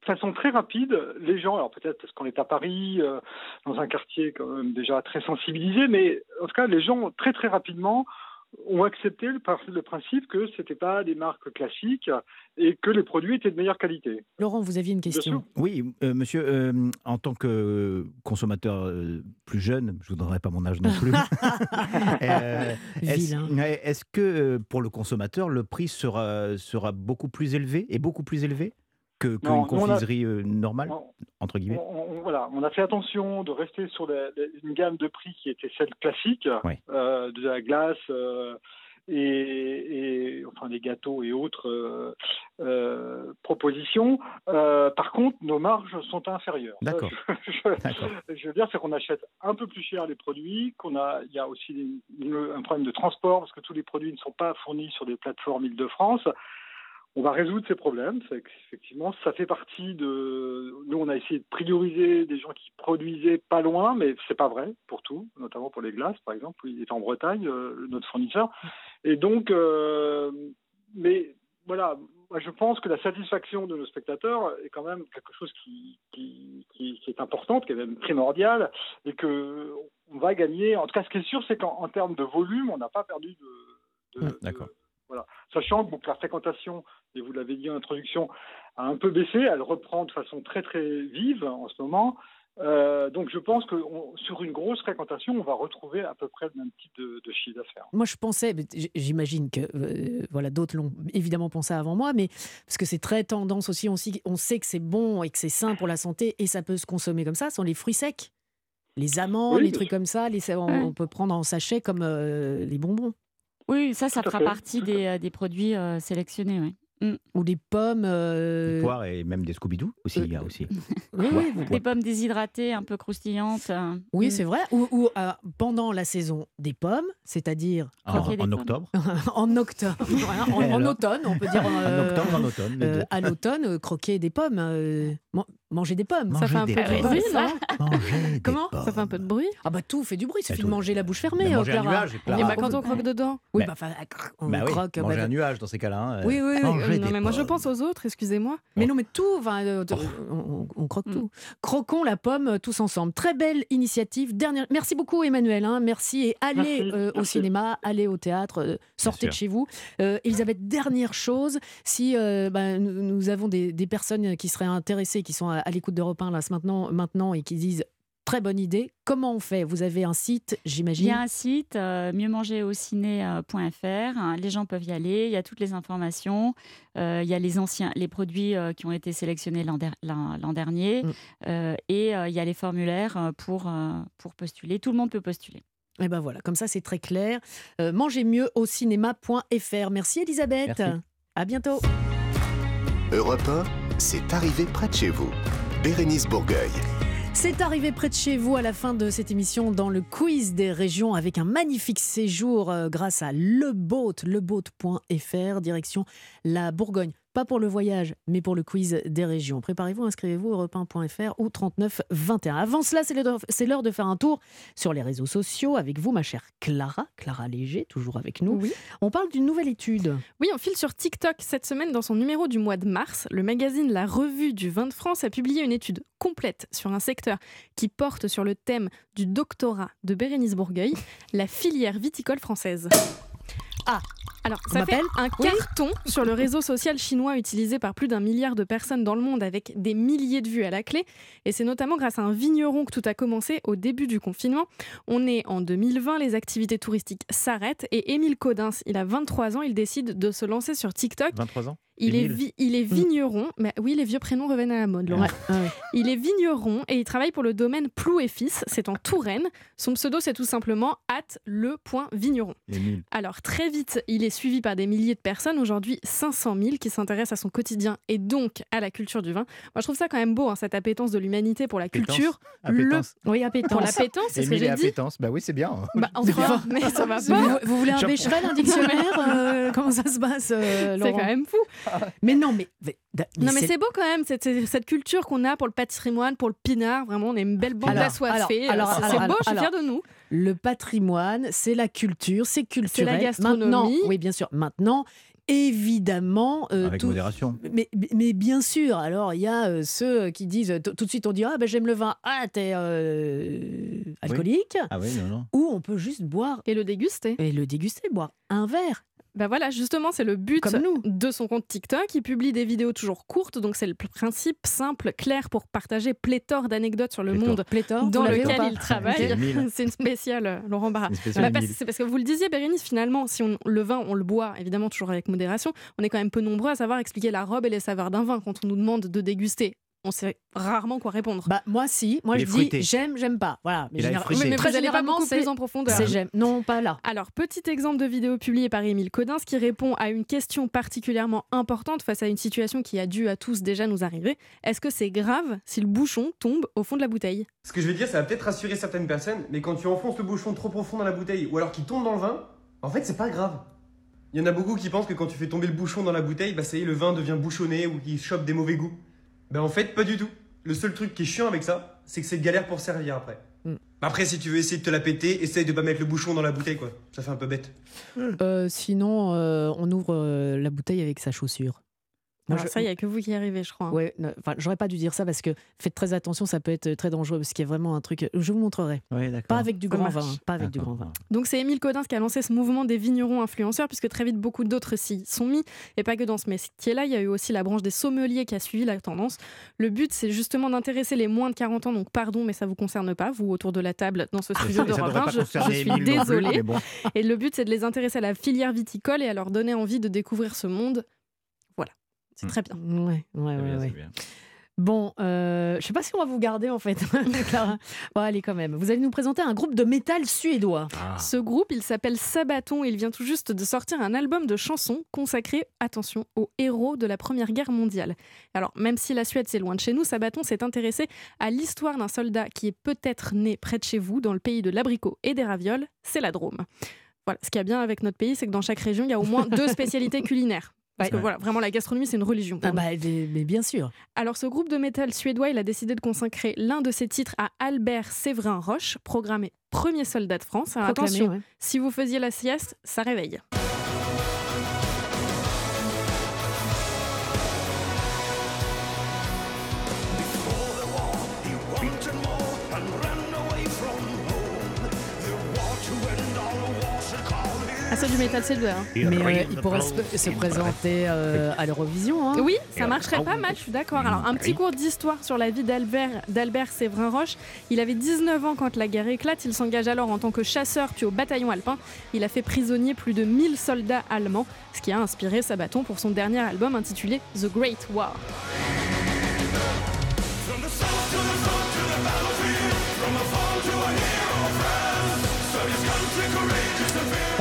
de façon très rapide, les gens, alors peut-être parce qu'on est à Paris, euh, dans un quartier quand même déjà très sensibilisé, mais en tout cas, les gens très très rapidement ont accepté le, principe que c'était pas des marques classiques et que les produits étaient de meilleure qualité. Laurent, vous aviez une question. Oui, euh, monsieur, euh, en tant que consommateur euh, plus jeune, je ne vous donnerai pas mon âge non plus. euh, est-ce, que pour le consommateur, le prix sera, sera beaucoup plus élevé et beaucoup plus élevé? Que, que on confiserie euh, normale, entre guillemets On, on- voilà, on a fait attention de rester sur la- la- une gamme de prix qui était celle classique, euh, de la glace euh, et, et, enfin les gâteaux et autres euh, propositions. Par contre, nos marges sont inférieures. D'accord. Je, je- je veux dire, c'est qu'on achète un peu plus cher les produits, qu'on a, il y a aussi une- un problème de transport parce que tous les produits ne sont pas fournis sur des plateformes Île-de-France. On va résoudre ces problèmes. Effectivement, ça fait partie de. Nous, on a essayé de prioriser des gens qui produisaient pas loin, mais c'est pas vrai pour tout, notamment pour les glaces, par exemple. Il est en Bretagne, euh, notre fournisseur. Et donc, euh, mais voilà, je pense que la satisfaction de nos spectateurs est quand même quelque chose qui, est importante, qui est même primordiale, et que on va gagner. En tout cas, ce qui est sûr, c'est qu'en en termes de volume, on n'a pas perdu de, de, D'accord. Voilà. Sachant que la fréquentation, et vous l'avez dit en introduction, a un peu baissé, elle reprend de façon très très vive en ce moment. Euh, donc je pense que on- sur une grosse fréquentation, on va retrouver à peu près le même type de, de chiffre d'affaires. Moi, je pensais, j'imagine que euh, voilà, d'autres l'ont évidemment pensé avant moi, mais parce que c'est très tendance aussi, on, sait- on sait que c'est bon et que c'est sain pour la santé et ça peut se consommer comme ça, sont les fruits secs. Les amandes, Oui, les trucs comme ça, les, on peut prendre en sachet comme euh, les bonbons. Oui, ça, ça Tout fera fait, partie des, euh, des produits euh, sélectionnés. oui. Mm. Ou des pommes. euh, Des poires et même des Scooby-Doo aussi, il y a aussi. Oui, Des pommes déshydratées, un peu croustillantes. euh, Oui, mm. c'est vrai. Ou, ou, euh, pendant la saison des pommes, c'est-à-dire En- octobre. en octobre, en, automne, on peut dire. En octobre, en automne, euh, à l'automne, croquer des pommes. Manger des pommes. Ça fait un peu de bruit, non Comment Ça fait un peu de bruit? Ah bah tout fait du bruit, il suffit tout. de manger la bouche fermée. Manger un Clara. nuage, Clara. Et bah quand on croque dedans? Oui, bah, enfin, on Bah oui, croque. manger bah, un nuage dans ces cas-là. hein. Oui, oui, oui. Manger Non des mais moi je pense aux autres, excusez-moi. Mais non, mais tout, enfin, euh, on, on- on croque Mm. tout. Croquons la pomme euh, tous ensemble. Très belle initiative. Dernière... Merci beaucoup, Emmanuel. hein. Merci et allez Merci, euh, au cinéma, allez au théâtre, euh, sortez de chez vous. Euh, Elisabeth, dernière chose, si euh, bah, nous, nous avons des, des personnes qui seraient intéressées, qui sont à, à l'écoute d'Europe 1 là, ce maintenant, maintenant et qui disent très bonne idée, comment on fait? Vous avez un site, Il j'imagine y a un site, euh, mieuxmangerauciné.fr. hein, les gens peuvent y aller. Il y a toutes les informations. Euh, il y a les anciens, les produits euh, qui ont été sélectionnés l'an der- l'an- l'an dernier. Mm. Euh, et euh, il y a les formulaires euh, pour, euh, pour postuler. Tout le monde peut postuler. Et ben voilà, comme ça c'est très clair. Euh, mangez mieux au cinéma.fr. Merci Elisabeth. Merci. À bientôt. Europe 1, c'est arrivé près de chez vous. Bérénice Bourgueil. C'est arrivé près de chez vous à la fin de cette émission dans le quiz des régions avec un magnifique séjour euh, grâce à leboat, leboat.fr, direction la Bourgogne. Pas pour le voyage, mais pour le quiz des régions. Préparez-vous, inscrivez-vous europe 1.fr ou 39 21. Avant cela, c'est l'heure- c'est l'heure de faire un tour sur les réseaux sociaux avec vous, ma chère Clara, Clara Léger, toujours avec nous. Oui. On parle d'une nouvelle étude. Oui, on file sur TikTok cette semaine dans son numéro du mois de mars. Le magazine La Revue du vin de France a publié une étude complète sur un secteur qui porte sur le thème du doctorat de Bérénice Bourgueil, la filière viticole française. Ah, alors ça fait un Oui. carton sur le réseau social chinois utilisé par plus d'un milliard de personnes dans le monde avec des milliers de vues à la clé. Et c'est notamment grâce à un vigneron que tout a commencé au début du confinement. On est en 2020, les activités touristiques s'arrêtent et Émile Codins, il a 23 ans, il décide de se lancer sur TikTok 23 ans? Il est, Émile vi- il est vigneron, mais oui, les vieux prénoms reviennent à la mode. Laurent. Il est vigneron et il travaille pour le domaine Plou et Fils, c'est en Touraine. Son pseudo, c'est tout simplement at le.vigneron. Émile. Alors très vite, il est suivi par des milliers de personnes, aujourd'hui 500 000 qui s'intéressent à son quotidien et donc à la culture du vin. Moi je trouve ça quand même beau, hein, cette appétence de l'humanité pour la culture. Appétence. Le... Oui, appétence. Pour l'appétence, c'est ce que j'ai dit. appétence, bah oui, c'est bien. Bah, mais ça va Vous, pas. vous voulez un Becherel, un dictionnaire euh, Comment ça se passe, euh, C'est quand même fou. Mais non, mais. mais- non mais c'est beau quand même cette, culture qu'on a pour le patrimoine, pour le pinard. Vraiment, on est une belle bande d'assoiffés. alors, alors, c'est alors, beau, je suis fière de nous. Le patrimoine, c'est la culture, c'est culturel. gastronomie. Maintenant, oui, bien sûr. Maintenant, évidemment. euh, Avec tout- modération. Mais, mais bien sûr, alors il y a euh, ceux qui disent tout de suite on dit ah ben j'aime le vin, ah t'es euh, alcoolique, Ah oui, non, non. ou on peut juste boire Et le déguster. et le déguster, boire un verre. Bah voilà, justement, c'est le but Comme nous. de son compte TikTok. Il publie des vidéos toujours courtes, donc c'est le principe simple, clair pour partager pléthore d'anecdotes sur le Pléthore. monde Pléthore, dans lequel il travaille. C'est une spéciale, euh, Laurent Barra. Bah, c'est parce que vous le disiez, Bérénice, finalement, si on, le vin, on le boit, évidemment, toujours avec modération, on est quand même peu nombreux à savoir expliquer la robe et les saveurs d'un vin quand on nous demande de déguster. On sait rarement quoi répondre. Bah moi si, moi je dis j'aime, j'aime pas. Voilà. Il a général- mais, mais très vous pas beaucoup plus en profondeur. C'est j'aime. Non, pas là. Alors, petit exemple de vidéo publiée par Émile Codins qui répond à une question particulièrement importante face à une situation qui a dû à tous déjà nous arriver. Est-ce que c'est grave si le bouchon tombe au fond de la bouteille? Ce que je vais dire, ça va peut-être rassurer certaines personnes, mais quand tu enfonces le bouchon trop profond dans la bouteille, ou alors qu'il tombe dans le vin, en fait, c'est pas grave. Il y en a beaucoup qui pensent que quand tu fais tomber le bouchon dans la bouteille, bah ça y est, le vin devient bouchonné ou qu'il chope des mauvais goûts. Ben en fait, pas du tout. Le seul truc qui est chiant avec ça, c'est que c'est galère pour servir après. Mm. Après, si tu veux essayer de te la péter, essaye de pas mettre le bouchon dans la bouteille, quoi. Ça fait un peu bête. Euh, sinon, euh, on ouvre euh, la bouteille avec sa chaussure. Moi, Alors je- Ça, il n'y a que vous qui y arrivez, je crois. hein. Ouais, ne- enfin, j'aurais pas dû dire ça parce que faites très attention, ça peut être très dangereux parce qu'il y a vraiment un truc. Je vous montrerai. Oui, d'accord. Pas avec du grand vin. Pas avec du grand vin. Donc c'est Émile Codins qui a lancé ce mouvement des vignerons influenceurs, puisque très vite beaucoup d'autres s'y sont mis. Et pas que dans ce métier-là, il y a eu aussi la branche des sommeliers qui a suivi la tendance. Le but, c'est justement d'intéresser les moins de 40 ans, donc pardon, mais ça vous concerne pas, vous autour de la table dans ce studio Ah, devrait 1, pas je, je suis plus, désolée. bon. Et le but, c'est de les intéresser à la filière viticole et à leur donner envie de découvrir ce monde. C'est Hmm. très bien. Ouais, ouais, ouais, bien, ouais. c'est bien. Bon, euh, je sais pas si on va vous garder en fait, Clara. Bon, allez quand même. Vous allez nous présenter un groupe de métal suédois. Ah. Ce groupe, il s'appelle Sabaton et il vient tout juste de sortir un album de chansons consacré, attention, aux héros de la Première Guerre mondiale. Alors, même si la Suède c'est loin de chez nous, Sabaton s'est intéressé à l'histoire d'un soldat qui est peut-être né près de chez vous, dans le pays de l'abricot et des ravioles, c'est la Drôme. Voilà, ce qui est bien avec notre pays, c'est que dans chaque région, il y a au moins deux spécialités culinaires. Parce que voilà, vraiment, la gastronomie, c'est une religion. Ah bah, mais bien sûr. Alors, ce groupe de métal suédois, il a décidé de consacrer l'un de ses titres à Albert Séverin Roche, programmé premier soldat de France. Alors, attention, ouais. si vous faisiez la sieste, ça réveille. Ah, c'est du métal suédois. hein. Mais euh, il pourrait se, se présenter euh, à l'Eurovision. hein. Oui, ça marcherait pas mal, je suis d'accord. Alors, un petit cours d'histoire sur la vie d'Albert, d'Albert Séverin Roche. Il avait 19 ans quand la guerre éclate. Il s'engage alors en tant que chasseur, puis au bataillon alpin. Il a fait prisonnier plus de 1000 soldats allemands, ce qui a inspiré Sabaton pour son dernier album intitulé The Great War.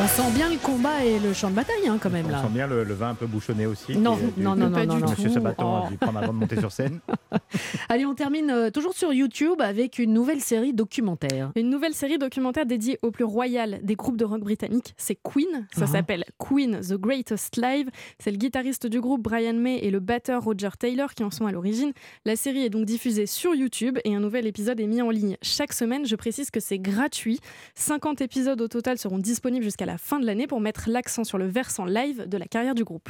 On sent bien le combat et le champ de bataille hein, quand même On là. sent bien le, le vin un peu bouchonné aussi. Non, qui non, non, non, non, non. Monsieur Sabaton Oh. a dû prendre avant de monter sur scène. Allez, on termine euh, toujours sur YouTube avec une nouvelle série documentaire. Une nouvelle série documentaire dédiée au plus royal des groupes de rock britanniques, c'est Queen. Ça Ah. s'appelle Queen The Greatest Live. C'est le guitariste du groupe Brian May et le batteur Roger Taylor qui en sont à l'origine. La série est donc diffusée sur YouTube et un nouvel épisode est mis en ligne chaque semaine. Je précise que c'est gratuit. 50 épisodes au total seront disponibles jusqu'à la fin de l'année pour mettre l'accent sur le versant live de la carrière du groupe.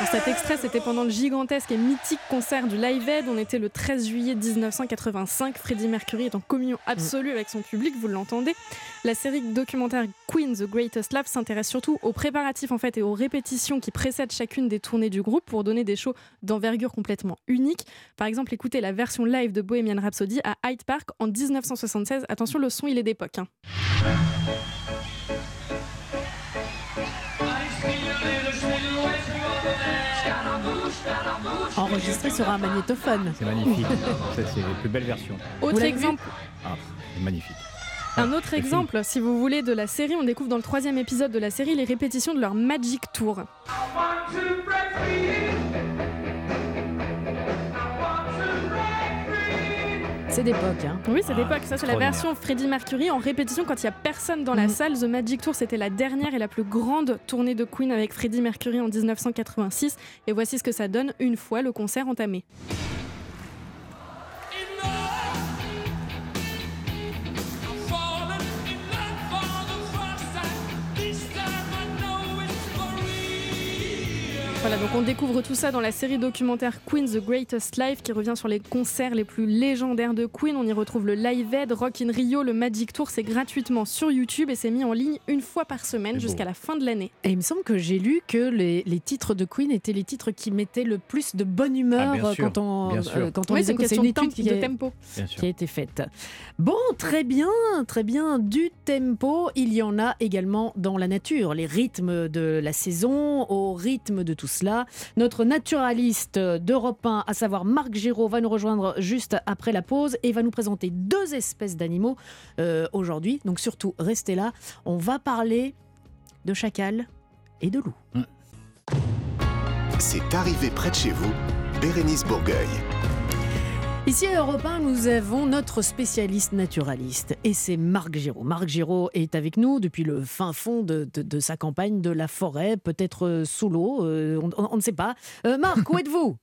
Alors, cet extrait, c'était pendant le gigantesque et mythique concert du Live Aid. On était le 13 juillet 1985. Freddie Mercury est en communion absolue avec son public, vous l'entendez. La série documentaire Queen The Greatest Love s'intéresse surtout aux préparatifs en fait et aux répétitions qui précèdent chacune des tournées du groupe pour donner des shows d'envergure complètement unique. Par exemple, écoutez la version live de Bohemian Rhapsody à Hyde Park en 1976. Attention, le son, il est d'époque. hein. Enregistré sur un magnétophone. C'est magnifique. Ça, c'est les plus belles versions. Autre exemple, Ah, c'est magnifique. Un autre exemple, si vous voulez, de la série, on découvre dans le troisième épisode de la série les répétitions de leur Magic Tour. C'est d'époque. Hein. Oui, c'est Ah, d'époque. Ça, c'est la version Freddie Mercury en répétition quand il n'y a personne dans la Mm. salle. The Magic Tour, c'était la dernière et la plus grande tournée de Queen avec Freddie Mercury en 1986. Et voici ce que ça donne une fois le concert entamé. Voilà, donc on découvre tout ça dans la série documentaire Queen The Greatest Life qui revient sur les concerts les plus légendaires de Queen. On y retrouve le Live Aid, Rock in Rio, le Magic Tour. C'est gratuitement sur YouTube et c'est mis en ligne une fois par semaine C'est jusqu'à la fin de l'année. Et il me semble que j'ai lu que les, les titres de Queen étaient les titres qui mettaient le plus de bonne humeur Ah, bien euh, sûr, quand on, euh, quand on Oui, les c'est une écoute. question de, temp- qui de tempo. Qui a été faite. Bon, très bien, très bien. Du tempo, il y en a également dans la nature. Les rythmes de la saison, au rythme de tout Notre naturaliste d'Europe 1, à savoir Marc Giraud, va nous rejoindre juste après la pause et va nous présenter deux espèces d'animaux euh, aujourd'hui. Donc surtout, restez là. On va parler de chacal et de loup. C'est arrivé près de chez vous, Bérénice Bourgueil. Ici à Europe 1, nous avons notre spécialiste naturaliste et c'est Marc Giraud. Marc Giraud est avec nous depuis le fin fond de, de- de sa campagne de la forêt, peut-être euh, sous l'eau, euh, on, on- on ne sait pas. Euh, Marc, où êtes-vous?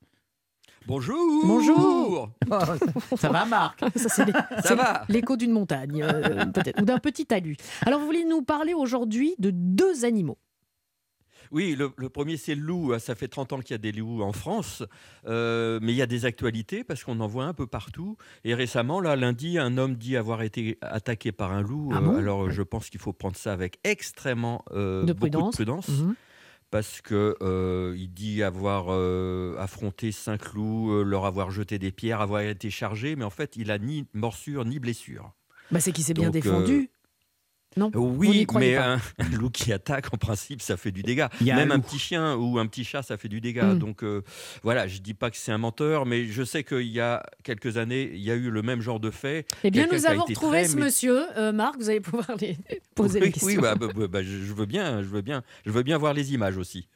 Bonjour Bonjour. Ça va, Marc? Ça, c'est l'é- Ça c'est va l'écho d'une montagne, euh, peut-être, ou d'un petit talus. Alors, vous voulez nous parler aujourd'hui de deux animaux. Oui, le, le premier c'est le loup. Ça fait 30 ans qu'il y a des loups en France, Euh, mais il y a des actualités parce qu'on en voit un peu partout. Et récemment, là, lundi, un homme dit avoir été attaqué par un loup. Ah Euh, alors, je pense qu'il faut prendre ça avec extrêmement euh, De beaucoup prudence. de prudence. Mhm. Parce que euh, il dit avoir euh, affronté cinq loups, euh, leur avoir jeté des pierres, avoir été chargé, mais en fait, il a ni morsure ni blessure. Bah, c'est qu'il s'est bien défendu. Non Euh, Oui, mais pas un, loup qui attaque, en principe, ça fait du dégât. Il y a Même un petit chien ou un petit chat, ça fait du dégât. Mm. Donc euh, voilà, je dis pas que c'est un menteur, mais je sais qu'il y a quelques années, il y a eu le même genre de fait. Eh bien, nous avons retrouvé très ce monsieur. Euh, Marc, vous allez pouvoir les poser oui, les questions. oui, bah, bah, bah, je veux bien, je veux bien, je veux bien voir les images aussi.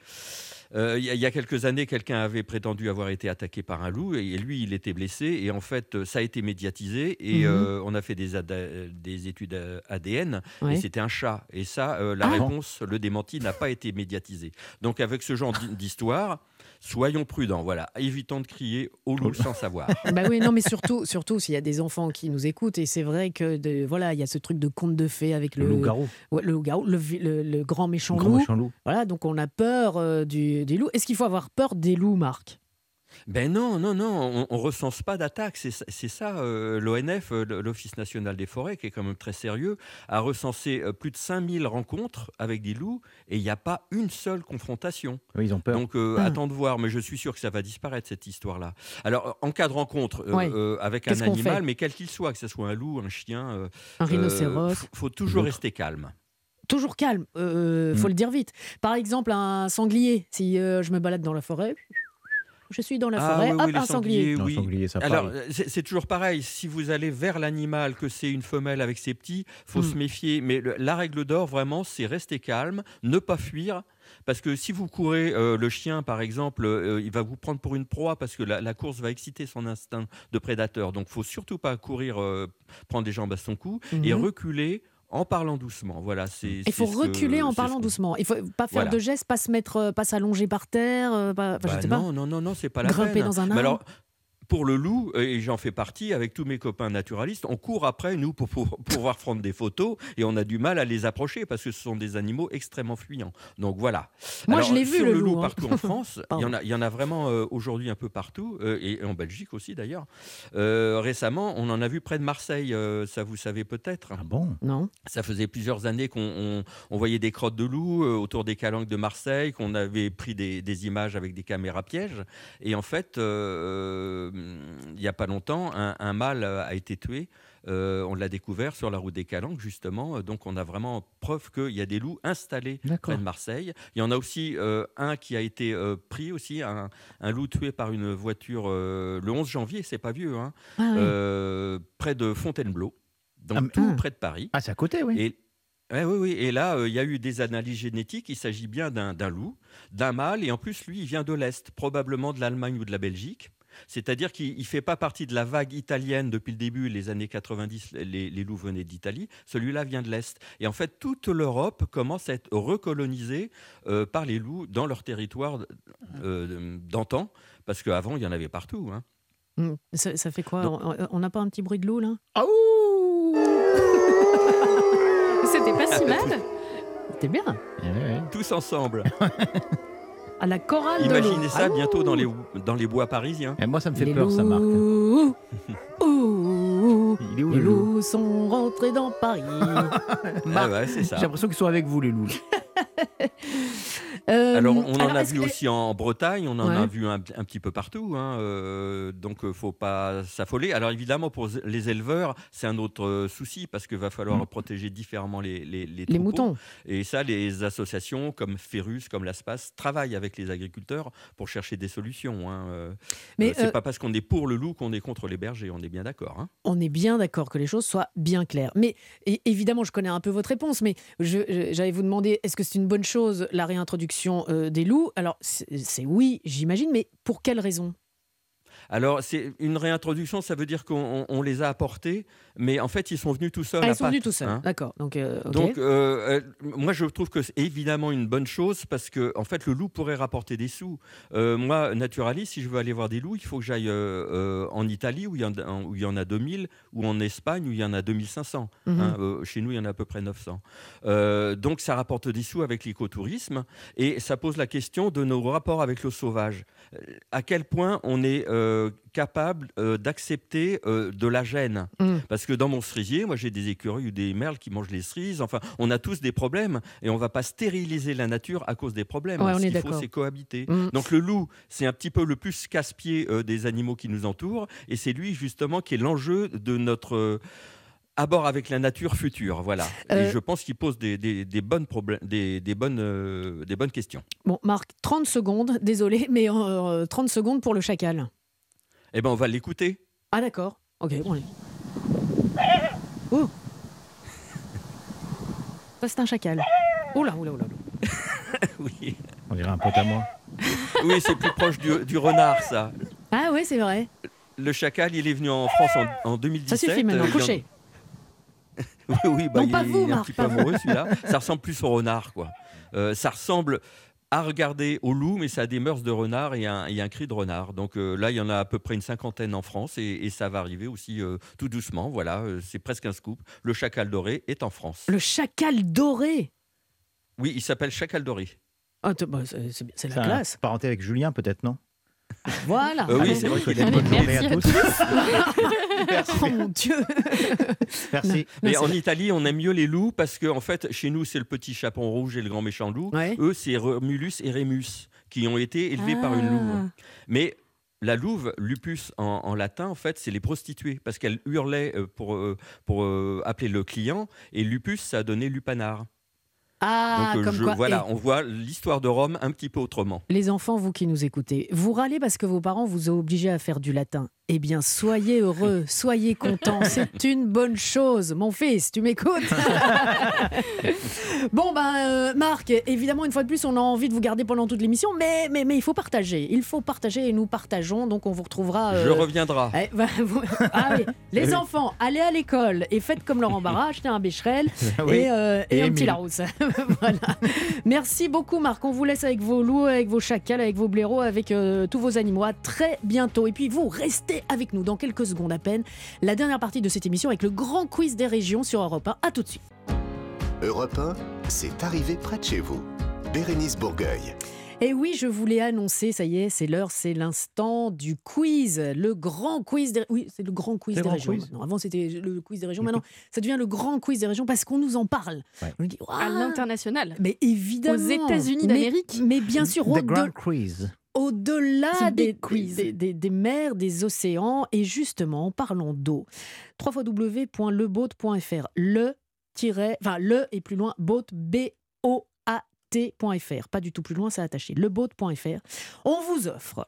Euh, Il y, a- il y a quelques années, quelqu'un avait prétendu avoir été attaqué par un loup et lui, il était blessé. Et en fait, euh, ça a été médiatisé et Mhm. euh, on a fait des, études ADN Ouais. et c'était un chat. Et ça, euh, la Ah. réponse, le démenti n'a pas été médiatisé. Donc, avec ce genre d'hi- d'histoire, soyons prudents. Voilà, évitons de crier au loup sans savoir. Bah oui, non, mais surtout, surtout s'il y a des enfants qui nous écoutent, et c'est vrai que de, voilà, il y a ce truc de conte de fées avec le, Le loup-garou. Ouais, le loup-garou, le, le- le grand méchant Grand loup. méchant loup. Voilà, donc on a peur euh, du, des loups. Est-ce qu'il faut avoir peur des loups, Marc? Ben non, non, non, on, on recense pas d'attaques. C'est ça- euh, l'ONF, euh, l'Office national des forêts, qui est quand même très sérieux, a recensé euh, plus de 5000 rencontres avec des loups et il n'y a pas une seule confrontation. Oui, ils ont peur. Donc, euh, Ah. attends de voir, mais je suis sûr que ça va disparaître, cette histoire-là. Alors, en cas de rencontre euh, Ouais. euh, avec un animal, mais quel qu'il soit, que ce soit un loup, un chien, euh, Un rhinocéros faut toujours rester calme. Toujours calme, euh, faut Mm. le dire vite. Par exemple, un sanglier, si euh, je me balade dans la forêt, je suis dans la Ah forêt, oui, hop, oui, un sanglier. Non, oui. sanglier, ça Alors, c'est c'est toujours pareil. Si vous allez vers l'animal, que c'est une femelle avec ses petits, faut se méfier. Mais le- la règle d'or, vraiment, c'est rester calme, ne pas fuir. Parce que si vous courez, euh, le chien, par exemple, euh, il va vous prendre pour une proie parce que la, la course va exciter son instinct de prédateur. Donc, faut surtout pas courir, euh, prendre les jambes à son cou et Mhm. reculer en parlant doucement. Voilà, c'est. Il faut reculer en parlant doucement. Il faut pas faire Voilà. de gestes, pas se mettre, euh, pas s'allonger par terre, euh, pas, je Bah sais non, pas. non, non, non, c'est pas la Grimper peine. dans un Mais arbre. alors, pour le loup, euh, et j'en fais partie avec tous mes copains naturalistes, on court après nous pour, pour, pour pouvoir prendre des photos et on a du mal à les approcher parce que ce sont des animaux extrêmement fuyants. Donc voilà. Moi, Alors, je l'ai vu, sur le le loup, hein. partout en France. il, y en a, il y en a vraiment euh, aujourd'hui un peu partout euh, et en Belgique aussi d'ailleurs. Euh, récemment, on en a vu près de Marseille. euh, ça, vous savez peut-être. Ah bon? Non. Ça faisait plusieurs années qu'on on- on voyait des crottes de loups euh, autour des calanques de Marseille, qu'on avait pris des, des images avec des caméras pièges. Et en fait, euh, il n'y a pas longtemps, un, un mâle a été tué. Euh, on l'a découvert sur la route des Calanques, justement. Donc, on a vraiment preuve qu'il y a des loups installés près de Marseille. Il y en a aussi euh, un qui a été euh, pris aussi, un, un loup tué par une voiture euh, le 11 janvier, c'est pas vieux, hein, Ah oui. euh, près de Fontainebleau. Donc, Ah, tout Ah. près de Paris. Ah, c'est à côté, oui. Et, ouais, oui, oui. Et là, euh, il y a eu des analyses génétiques. Il s'agit bien d'un loup, d'un mâle. Et en plus, lui, il vient de l'Est, probablement de l'Allemagne ou de la Belgique. C'est-à-dire qu'il ne fait pas partie de la vague italienne depuis le début, les années 90, les, les loups venaient d'Italie. Celui-là vient de l'Est. Et en fait, toute l'Europe commence à être recolonisée euh, par les loups dans leur territoire euh, d'antan, parce qu'avant, il y en avait partout. hein. Mm. Ça, ça fait quoi? On- On n'a pas un petit bruit de loup là? Ah ouh C'était pas si mal. C'était bien. Tous ensemble. À la chorale de loup. Imaginez ça Ah, bientôt dans les, dans les bois parisiens. Et moi, ça me fait les peur, ça, Marc. Ouh, Il est où les le loup loups sont rentrés dans Paris. Ah ouais, c'est ça. J'ai l'impression qu'ils sont avec vous, les loups. Euh, Alors, on en a vu que- aussi en Bretagne, on en Ouais. a vu un, un petit peu partout, hein, euh, donc euh, faut pas s'affoler. Alors évidemment, pour les éleveurs, c'est un autre euh, souci parce qu'il va falloir Mm. protéger différemment les, les, Les moutons. Et ça, les associations comme Ferus, comme l'ASPAS, travaillent avec les agriculteurs pour chercher des solutions. Hein. Mais, Euh, c'est pas parce qu'on est pour le loup qu'on est contre les bergers, on est bien d'accord. hein. On est bien d'accord que les choses soient bien claires. Mais évidemment, je connais un peu votre réponse, mais j'allais vous demander, est-ce que c'est une bonne chose la réintroduction euh, des loups. Alors, c'est oui, j'imagine, mais pour quelle raison? Alors, c'est une réintroduction, ça veut dire qu'on on- on les a apportés, mais en fait, ils sont venus tout seuls. Ah, ils sont venus tout seuls. hein. D'accord. Donc, euh. Donc, euh, euh, moi, je trouve que c'est évidemment une bonne chose parce que, en fait, le loup pourrait rapporter des sous. Euh, moi, naturaliste, si je veux aller voir des loups, il faut que j'aille en Italie où il, y en a, où il y en a 2000 ou en Espagne où il y en a 2500. Mhm. hein. Euh, chez nous, il y en a à peu près 900. Euh, donc, ça rapporte des sous avec l'écotourisme et ça pose la question de nos rapports avec le sauvage. À quel point on est capable d'accepter de la gêne? Mm. parce que dans mon cerisier, moi j'ai des écureuils ou des merles qui mangent les cerises. Enfin, on a tous des problèmes et on va pas stériliser la nature à cause des problèmes. Ouais, on Ce qu'il faut, c'est cohabiter. Mm. Donc le loup, c'est un petit peu le plus casse-pied euh, des animaux qui nous entourent et c'est lui justement qui est l'enjeu de notre euh, abord avec la nature future. Voilà. Euh, Et je pense qu'il pose des, des- des bonnes des, des bonnes, euh, des bonnes questions. Bon, Marc, 30 secondes, désolé, mais euh, 30 secondes pour le chacal. Eh ben, on va l'écouter. Ah, d'accord. Ok, bon. allez. Oh Ça, c'est un chacal. Oula, oula, oula. oui. On dirait un pote à moi. Oui, c'est plus proche du, du renard, ça. Ah oui, c'est vrai. Le chacal, il est venu en France en, en 2017. Ça suffit maintenant, Euh, en- couchez. Oui, oui, bah, Non, il pas est vous, un Marc, petit peu amoureux celui-là. Ça ressemble plus au renard, quoi. Euh, ça ressemble à regarder au loup, mais ça a des mœurs de renard et un, et un cri de renard. Donc euh, là, il y en a à peu près une cinquantaine en France et, et ça va arriver aussi euh, tout doucement. Voilà, euh, c'est presque un scoop. Le chacal doré est en France. Le chacal doré? Oui, il s'appelle chacal doré. Ah, t- bah, c'est la classe. Parenté avec Julien, peut-être, non? Voilà. Euh, oui, c'est vrai qu'il est bonne journée merci à tous. Merci. Oh mon Dieu. Merci. Mais en vrai. Italie, on aime mieux les loups parce que, en fait, chez nous, c'est le petit chapon rouge et le grand méchant loup. Ouais. Eux, c'est Romulus et Rémus qui ont été élevés par une louve. Mais la louve, lupus en, en latin, en fait, c'est les prostituées parce qu'elle hurlait euh, pour, euh, pour euh, appeler le client et lupus, ça a donné lupanar. Ah, Donc, euh, comme je- quoi. voilà, Et on voit l'histoire de Rome un petit peu autrement. les enfants, vous qui nous écoutez, vous râlez parce que vos parents vous ont obligé à faire du latin. Eh bien, soyez heureux, soyez contents. C'est une bonne chose. Mon fils, tu m'écoutes Bon, ben, euh, Marc, évidemment, une fois de plus, on a envie de vous garder pendant toute l'émission, mais, mais, mais il faut partager. Il faut partager et nous partageons. Donc, on vous retrouvera. euh, Je reviendrai. Eh, bah, vous- Ah oui, les enfants, allez à l'école et faites comme Laurent Barra, achetez un bécherel Oui. et, euh, et Et un petit. Larousse. voilà. Merci beaucoup Marc, on vous laisse avec vos loups, avec vos chacals, avec vos blaireaux, avec euh, tous vos animaux. À très bientôt. Et puis vous, restez avec nous dans quelques secondes à peine. La dernière partie de cette émission avec le grand quiz des régions sur Europe 1. À tout de suite. Europe 1, c'est arrivé près de chez vous. Bérénice Bourgueil. Et oui, je vous l'ai annoncé, ça y est, c'est l'heure, c'est l'instant du quiz, le grand quiz des Oui, c'est le grand quiz des régions. quiz. Avant, c'était le quiz des régions. Maintenant, ça devient le grand quiz des régions parce qu'on nous en parle. Ouais. On nous dit, À l'international. mais évidemment. Aux États-Unis Mais- d'Amérique. Mais, bien sûr, The Grand Quiz. Au-delà des, big quiz. des, des- des mers, des océans. Et justement, parlons d'eau. www.leboat.fr. Le tiret, enfin, le et plus loin, boat, B-O-A-T.fr. Pas du tout plus loin, c'est attaché. Leboat.fr. On vous offre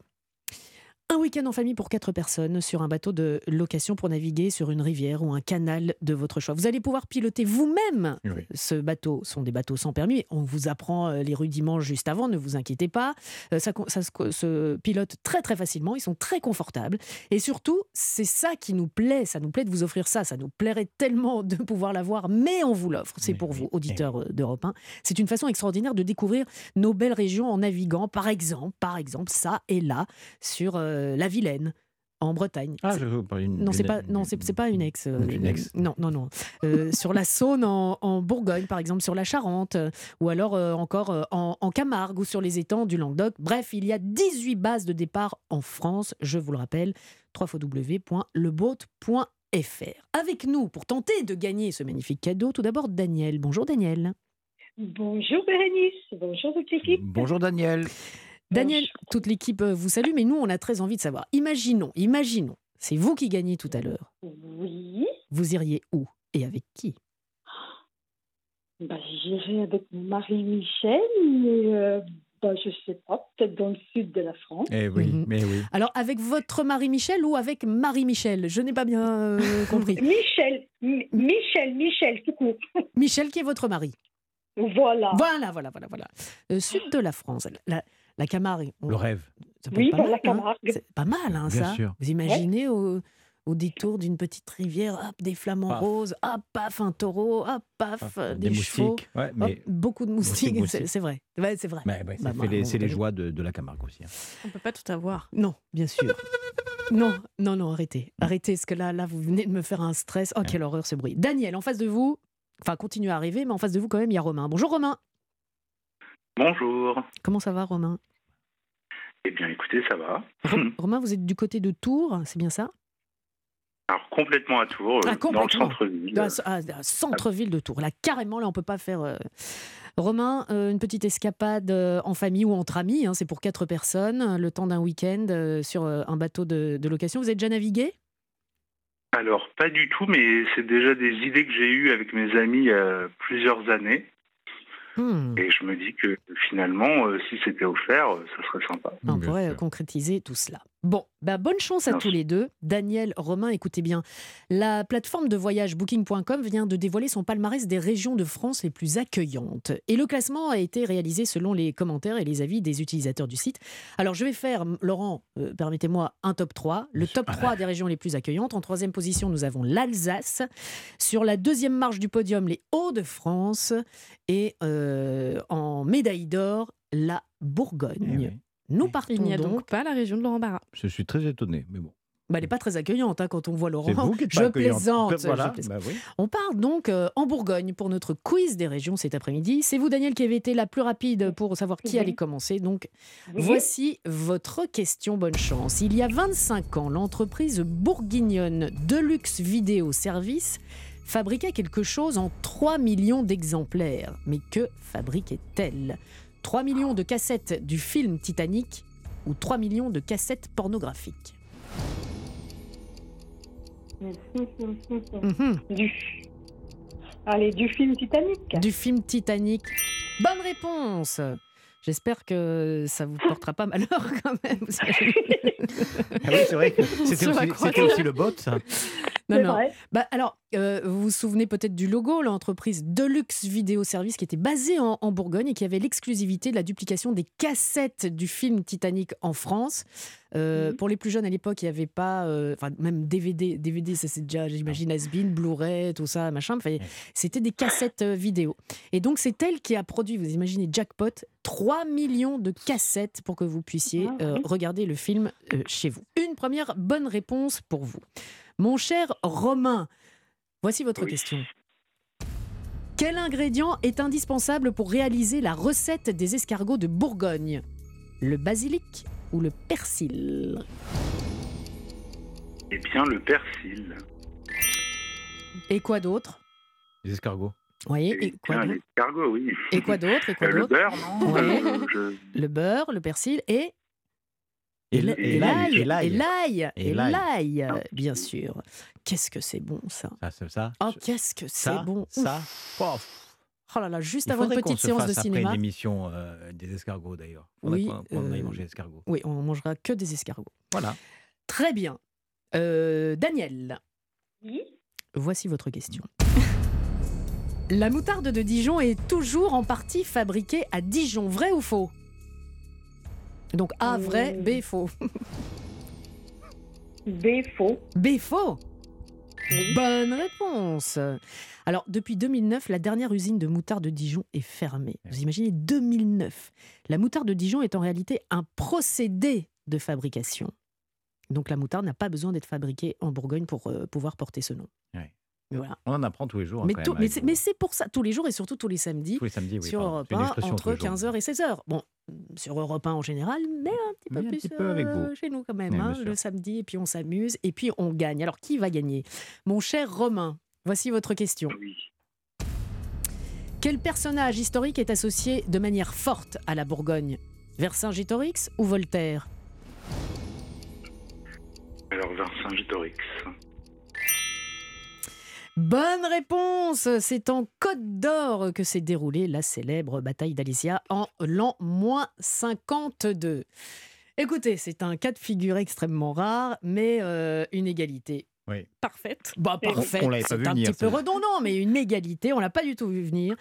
un week-end en famille pour quatre personnes sur un bateau de location pour naviguer sur une rivière ou un canal de votre choix. Vous allez pouvoir piloter vous-même Oui. ce bateau. Ce sont des bateaux sans permis. On vous apprend euh, les rudiments juste avant, ne vous inquiétez pas. Euh, Ça, se, pilote très très facilement, ils sont très confortables. Et surtout, c'est ça qui nous plaît, ça nous plaît de vous offrir ça, ça nous plairait tellement de pouvoir l'avoir, mais on vous l'offre. C'est pour oui, vous, eh auditeurs euh, d'Europe 1. C'est une façon extraordinaire de découvrir nos belles régions en naviguant, par exemple, par exemple, ça et là, sur euh, la Vilaine. En Bretagne. Ah, C'est- je pas une. non, c'est une- pas, non, c'est c'est pas une ex. euh, Une ex. Non, non, non. Euh, sur la Saône, en, en Bourgogne, par exemple, sur la Charente, euh, ou alors euh, encore euh, en, en Camargue ou sur les étangs du Languedoc. Bref, il y a 18 bases de départ en France, je vous le rappelle, www.leboat.fr. Avec nous, pour tenter de gagner ce magnifique cadeau, tout d'abord Daniel. Bonjour Daniel. Bonjour Bérénice, bonjour toute l'équipe. Bonjour Daniel. Daniel, toute l'équipe euh, vous salue, mais nous, on a très envie de savoir. Imaginons, imaginons, c'est vous qui gagnez tout à l'heure. Oui, Vous iriez où et avec qui? Bah, j'irai avec mon mari Michel, mais euh, bah, je sais pas, peut-être dans le sud de la France. Eh oui, Mhm. mais oui. Alors, avec votre mari Michel ou avec Marie-Michel Je n'ai pas bien euh, compris. Michel, M- Michel, Michel, tout court. Michel qui est votre mari? Voilà. Voilà, voilà, voilà, voilà. Euh, sud de la France, la, la Camargue. on- Le rêve. ça peut Oui, être pas dans mal, la hein. Camargue. C'est pas mal, hein, Bien ça. sûr. Vous imaginez au, au détour d'une petite rivière, hop, des flamants Paf. roses, hop, paf, un taureau, hop, paf, euh, des, des chevaux. moustiques. Ouais, hop, mais. beaucoup de moustiques, Moustiques, c'est vrai. Ouais, c'est vrai. mais Bah, bah, les- bon, c'est les joies de, de la Camargue aussi. hein. On peut pas tout avoir. Non, bien sûr. Non, non, non, arrêtez. Arrêtez, parce que là, là, vous venez de me faire un stress. Oh, quelle horreur ce bruit. Daniel, en face de vous, enfin, continue à arriver, mais en face de vous, quand même, il y a Romain. Bonjour Romain. Bonjour. Comment ça va, Romain? Eh bien, écoutez, ça va. Ro- Romain, vous êtes du côté de Tours, c'est bien ça? Alors, complètement à Tours, Ah, euh, dans le centre-ville. Ah, Centre-ville de Tours. Là, carrément, là, on peut pas faire. euh, Romain, euh, une petite escapade euh, en famille ou entre amis, hein, c'est pour quatre personnes, le temps d'un week-end sur un bateau de, de location. Vous êtes déjà navigué? Alors, pas du tout, mais c'est déjà des idées que j'ai eues avec mes amis il y a plusieurs années. Hmm. Et je me dis que finalement, euh, si c'était offert, euh, ça serait sympa. On Bien pourrait sûr. concrétiser tout cela. Bon, bah bonne chance à tous les deux. Daniel, Romain, écoutez bien. La plateforme de voyage Booking.com vient de dévoiler son palmarès des régions de France les plus accueillantes. Et le classement a été réalisé selon les commentaires et les avis des utilisateurs du site. Alors je vais faire, Laurent, euh, permettez-moi, un top 3. Le top 3 des régions les plus accueillantes. En troisième position, nous avons l'Alsace. Sur la deuxième marche du podium, les Hauts-de-France. Et euh, en médaille d'or, la Bourgogne. Nous partons Il n'y a donc, donc pas la région de Laurent Barra. Je suis très étonné, mais bon. bah, elle n'est pas très accueillante hein, quand on voit Laurent. C'est vous qui êtes je plaisante. Voilà, je plaisante. bah oui. On part donc euh, en Bourgogne pour notre quiz des régions cet après-midi. C'est vous, Daniel, qui avez été la plus rapide pour savoir qui Oui. allait commencer. Donc, Oui. voici votre question. Bonne chance. Il y a 25 ans, l'entreprise bourguignonne Deluxe Vidéo Service fabriquait quelque chose en 3 millions d'exemplaires. Mais que fabriquait-elle? 3 millions de cassettes du film Titanic ou 3 millions de cassettes pornographiques Mhm. Du... Allez, du film Titanic. Du film Titanic. Bonne réponse J'espère que ça vous portera pas malheur quand même. Ah oui, c'est vrai que c'était aussi, le bot, ça. Non, non. vrai. Bah, alors, euh, vous vous souvenez peut-être du logo, l'entreprise Deluxe Vidéo Service qui était basée en, en Bourgogne et qui avait l'exclusivité de la duplication des cassettes du film Titanic en France. Euh, Pour les plus jeunes à l'époque, il n'y avait pas, euh, enfin même DVD, DVD, ça c'est déjà, j'imagine, Asbin, Blu-ray, tout ça, machin. Enfin, C'était des cassettes vidéo. Et donc c'est elle qui a produit, vous imaginez, Jackpot, 3 millions de cassettes pour que vous puissiez Ah, euh, regarder le film chez vous. Une première bonne réponse pour vous. Mon cher Romain, voici votre question. Quel ingrédient est indispensable pour réaliser la recette des escargots de Bourgogne? Le basilic ou le persil? Eh bien, le persil. Et quoi d'autre? Les escargots. Oui, Eh et quoi bien, d'autre? l'escargot, oui. Et quoi d'autre? Et quoi Euh, le d'autre? beurre, non? Oui. Euh, je- Le beurre, le persil et L'ail. l'ail, euh, bien sûr. Qu'est-ce que c'est bon ça Ça, c'est ça. Oh, qu'est-ce que c'est bon ça. Oh là là, juste avant une petite se séance de après cinéma. une émission euh, des escargots d'ailleurs. Oui, qu'on qu'on aille euh, manger des escargots. Oui, on mangera que des escargots. Voilà. Très bien. Euh, Daniel, Oui. voici votre question. La moutarde de Dijon est toujours en partie fabriquée à Dijon, vrai ou faux? Donc A vrai, B faux. B faux. B faux Bonne réponse. Alors, depuis 2009, la dernière usine de moutarde de Dijon est fermée. Vous imaginez 2009. La moutarde de Dijon est en réalité un procédé de fabrication. Donc, la moutarde n'a pas besoin d'être fabriquée en Bourgogne pour euh, pouvoir porter ce nom. Ouais. Mais voilà. On en apprend tous les jours. hein, Mais, quand tout- même, mais avec c'est- vous. mais c'est pour ça, tous les jours et surtout tous les samedis, Tous les samedis, oui. sur pardon. Europe C'est une 1, expression entre tous les jours. 15h et 16h. Bon, sur Europe 1 en général, mais un petit peu Mais un plus petit peu avec euh, vous. chez nous quand même, Oui, hein, le samedi, et puis on s'amuse, et puis on gagne. Alors, qui va gagner? Mon cher Romain, voici votre question. Oui. Quel personnage historique est associé de manière forte à la Bourgogne? Vercingétorix ou Voltaire? Alors, Vercingétorix. Bonne réponse C'est en Côte d'Or que s'est déroulée la célèbre bataille d'Alésia en l'an moins 52. Écoutez, c'est un cas de figure extrêmement rare, mais euh, une égalité Oui. parfaite. Bah, parfaite, On c'est un venir, petit peu redondant, mais une égalité, on l'a pas du tout vu venir.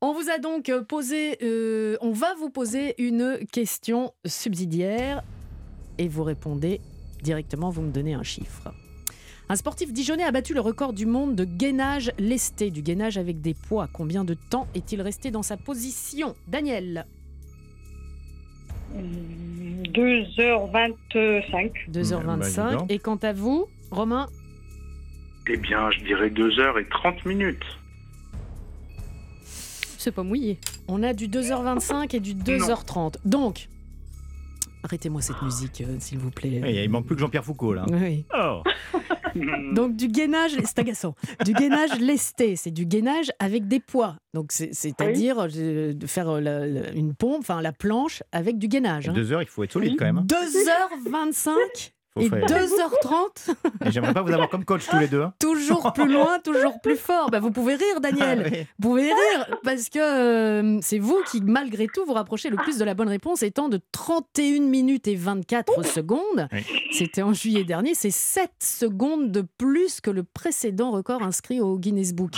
On vous a donc euh, posé, euh, on va vous poser une question subsidiaire et vous répondez directement, vous me donnez un chiffre. Un sportif dijonnais a battu le record du monde de gainage lesté, du gainage avec des poids. Combien de temps est-il resté dans sa position? Daniel 2h25. 2h25. bah, dis donc. et quant à vous, Romain? Eh bien, je dirais 2h30 minutes. C'est pas mouillé. On a du 2h25 et du 2h30. Donc, arrêtez-moi cette musique, euh, s'il vous plaît. Oui, il manque plus que Jean-Pierre Foucault là. Oui. Oh. Donc du gainage, c'est agaçant. Du gainage lesté, c'est du gainage avec des poids. Donc c'est- c'est-à-dire euh, de faire euh, la- la- une pompe, enfin la planche avec du gainage. hein. Deux heures, il faut être solide quand même. hein. 2h25 Faut Et faire. 2h30 Et j'aimerais pas vous avoir comme coach tous les deux. hein. Toujours plus loin, toujours plus fort. Bah, vous pouvez rire, Daniel. Ah oui. Vous pouvez rire parce que euh, c'est vous qui, malgré tout, vous rapprochez le plus de la bonne réponse, étant de 31 minutes et 24 secondes. Oui. C'était en juillet dernier. C'est 7 secondes de plus que le précédent record inscrit au Guinness Book.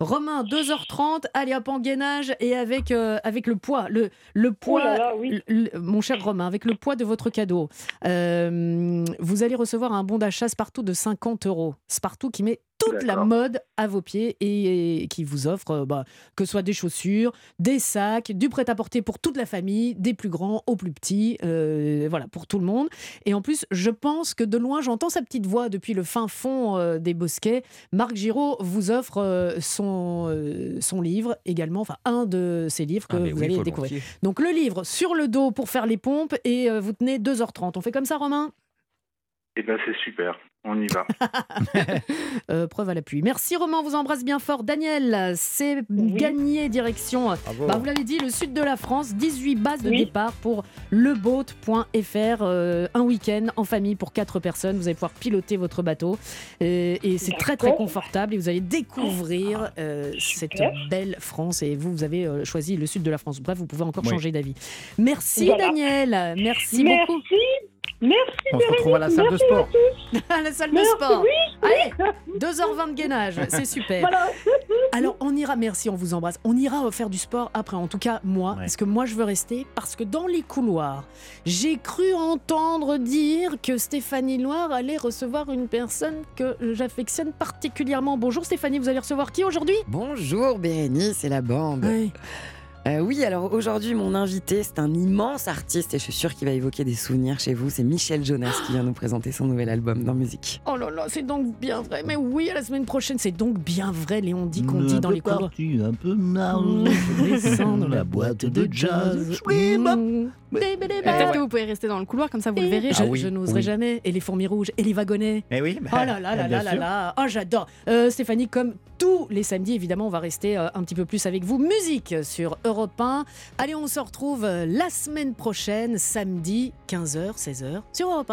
Romain, 2h30. Allez, hop, en gainage et avec, euh, avec le poids. Le, le poids, Oh là là, oui. le- le- mon cher Romain, avec le poids de votre cadeau. Euh, vous allez recevoir un bon d'achat Spartoo de 50 euros. Spartoo qui met toute la mode à vos pieds et, et qui vous offre euh, bah, que ce soit des chaussures, des sacs, du prêt-à-porter pour toute la famille, des plus grands aux plus petits, euh, voilà, pour tout le monde. Et en plus, je pense que de loin, j'entends sa petite voix depuis le fin fond euh, des bosquets. Marc Giraud vous offre euh, son, euh, son livre également, enfin un de ses livres que Ah, vous oui, allez découvrir. Donc le livre sur le dos pour faire les pompes et euh, vous tenez 2h30. On fait comme ça, Romain? Eh ben c'est super, on y va. Euh, preuve à l'appui. Merci Romain, on vous embrasse bien fort. Daniel, c'est gagné direction. Bravo. Bah, vous l'avez dit, le sud de la France, 18 bases de Oui. départ pour leboat.fr. euh, un week-end en famille pour 4 personnes. Vous allez pouvoir piloter votre bateau. Euh, et c'est très très confortable. Et vous allez découvrir euh, cette belle France. Et vous, vous avez euh, choisi le sud de la France. Bref, vous pouvez encore Oui. changer d'avis. Merci Voilà. Daniel. Merci, Merci. beaucoup. Merci. On se retrouve à la salle de sport. à la salle de sport. oui. Allez, 2h20 de gainage. C'est super. Voilà. Alors, on ira, merci, on vous embrasse. On ira faire du sport après, en tout cas, moi, Ouais. parce que moi, je veux rester, parce que dans les couloirs, j'ai cru entendre dire que Stéphanie Loire allait recevoir une personne que j'affectionne particulièrement. Bonjour Stéphanie, vous allez recevoir qui aujourd'hui? Bonjour Bérénice et la bande. Oui. Euh, oui, alors aujourd'hui, mon invité, c'est un immense artiste et je suis sûre qu'il va évoquer des souvenirs chez vous. C'est Michel Jonas qui vient nous présenter son nouvel album dans musique. Oh là là, c'est donc bien vrai. Mais oui, à la semaine prochaine, c'est donc bien vrai, Léon dit qu'on dit dans les couloirs. un peu Mmh, descends dans la boîte de jazz? Mmh. Peut-être que vous pouvez rester dans le couloir, comme ça vous le verrez. Je, Ah oui, je n'oserais oui. jamais. Et les fourmis rouges, et les wagonnets. Eh oui, Oh là là là bien là là là. Oh, j'adore. Euh, Stéphanie, comme tous les samedis, évidemment, on va rester euh, un petit peu plus avec vous. Musique sur Europe 1. Allez, on se retrouve euh, la semaine prochaine, samedi, 15h, 16h, sur Europe 1.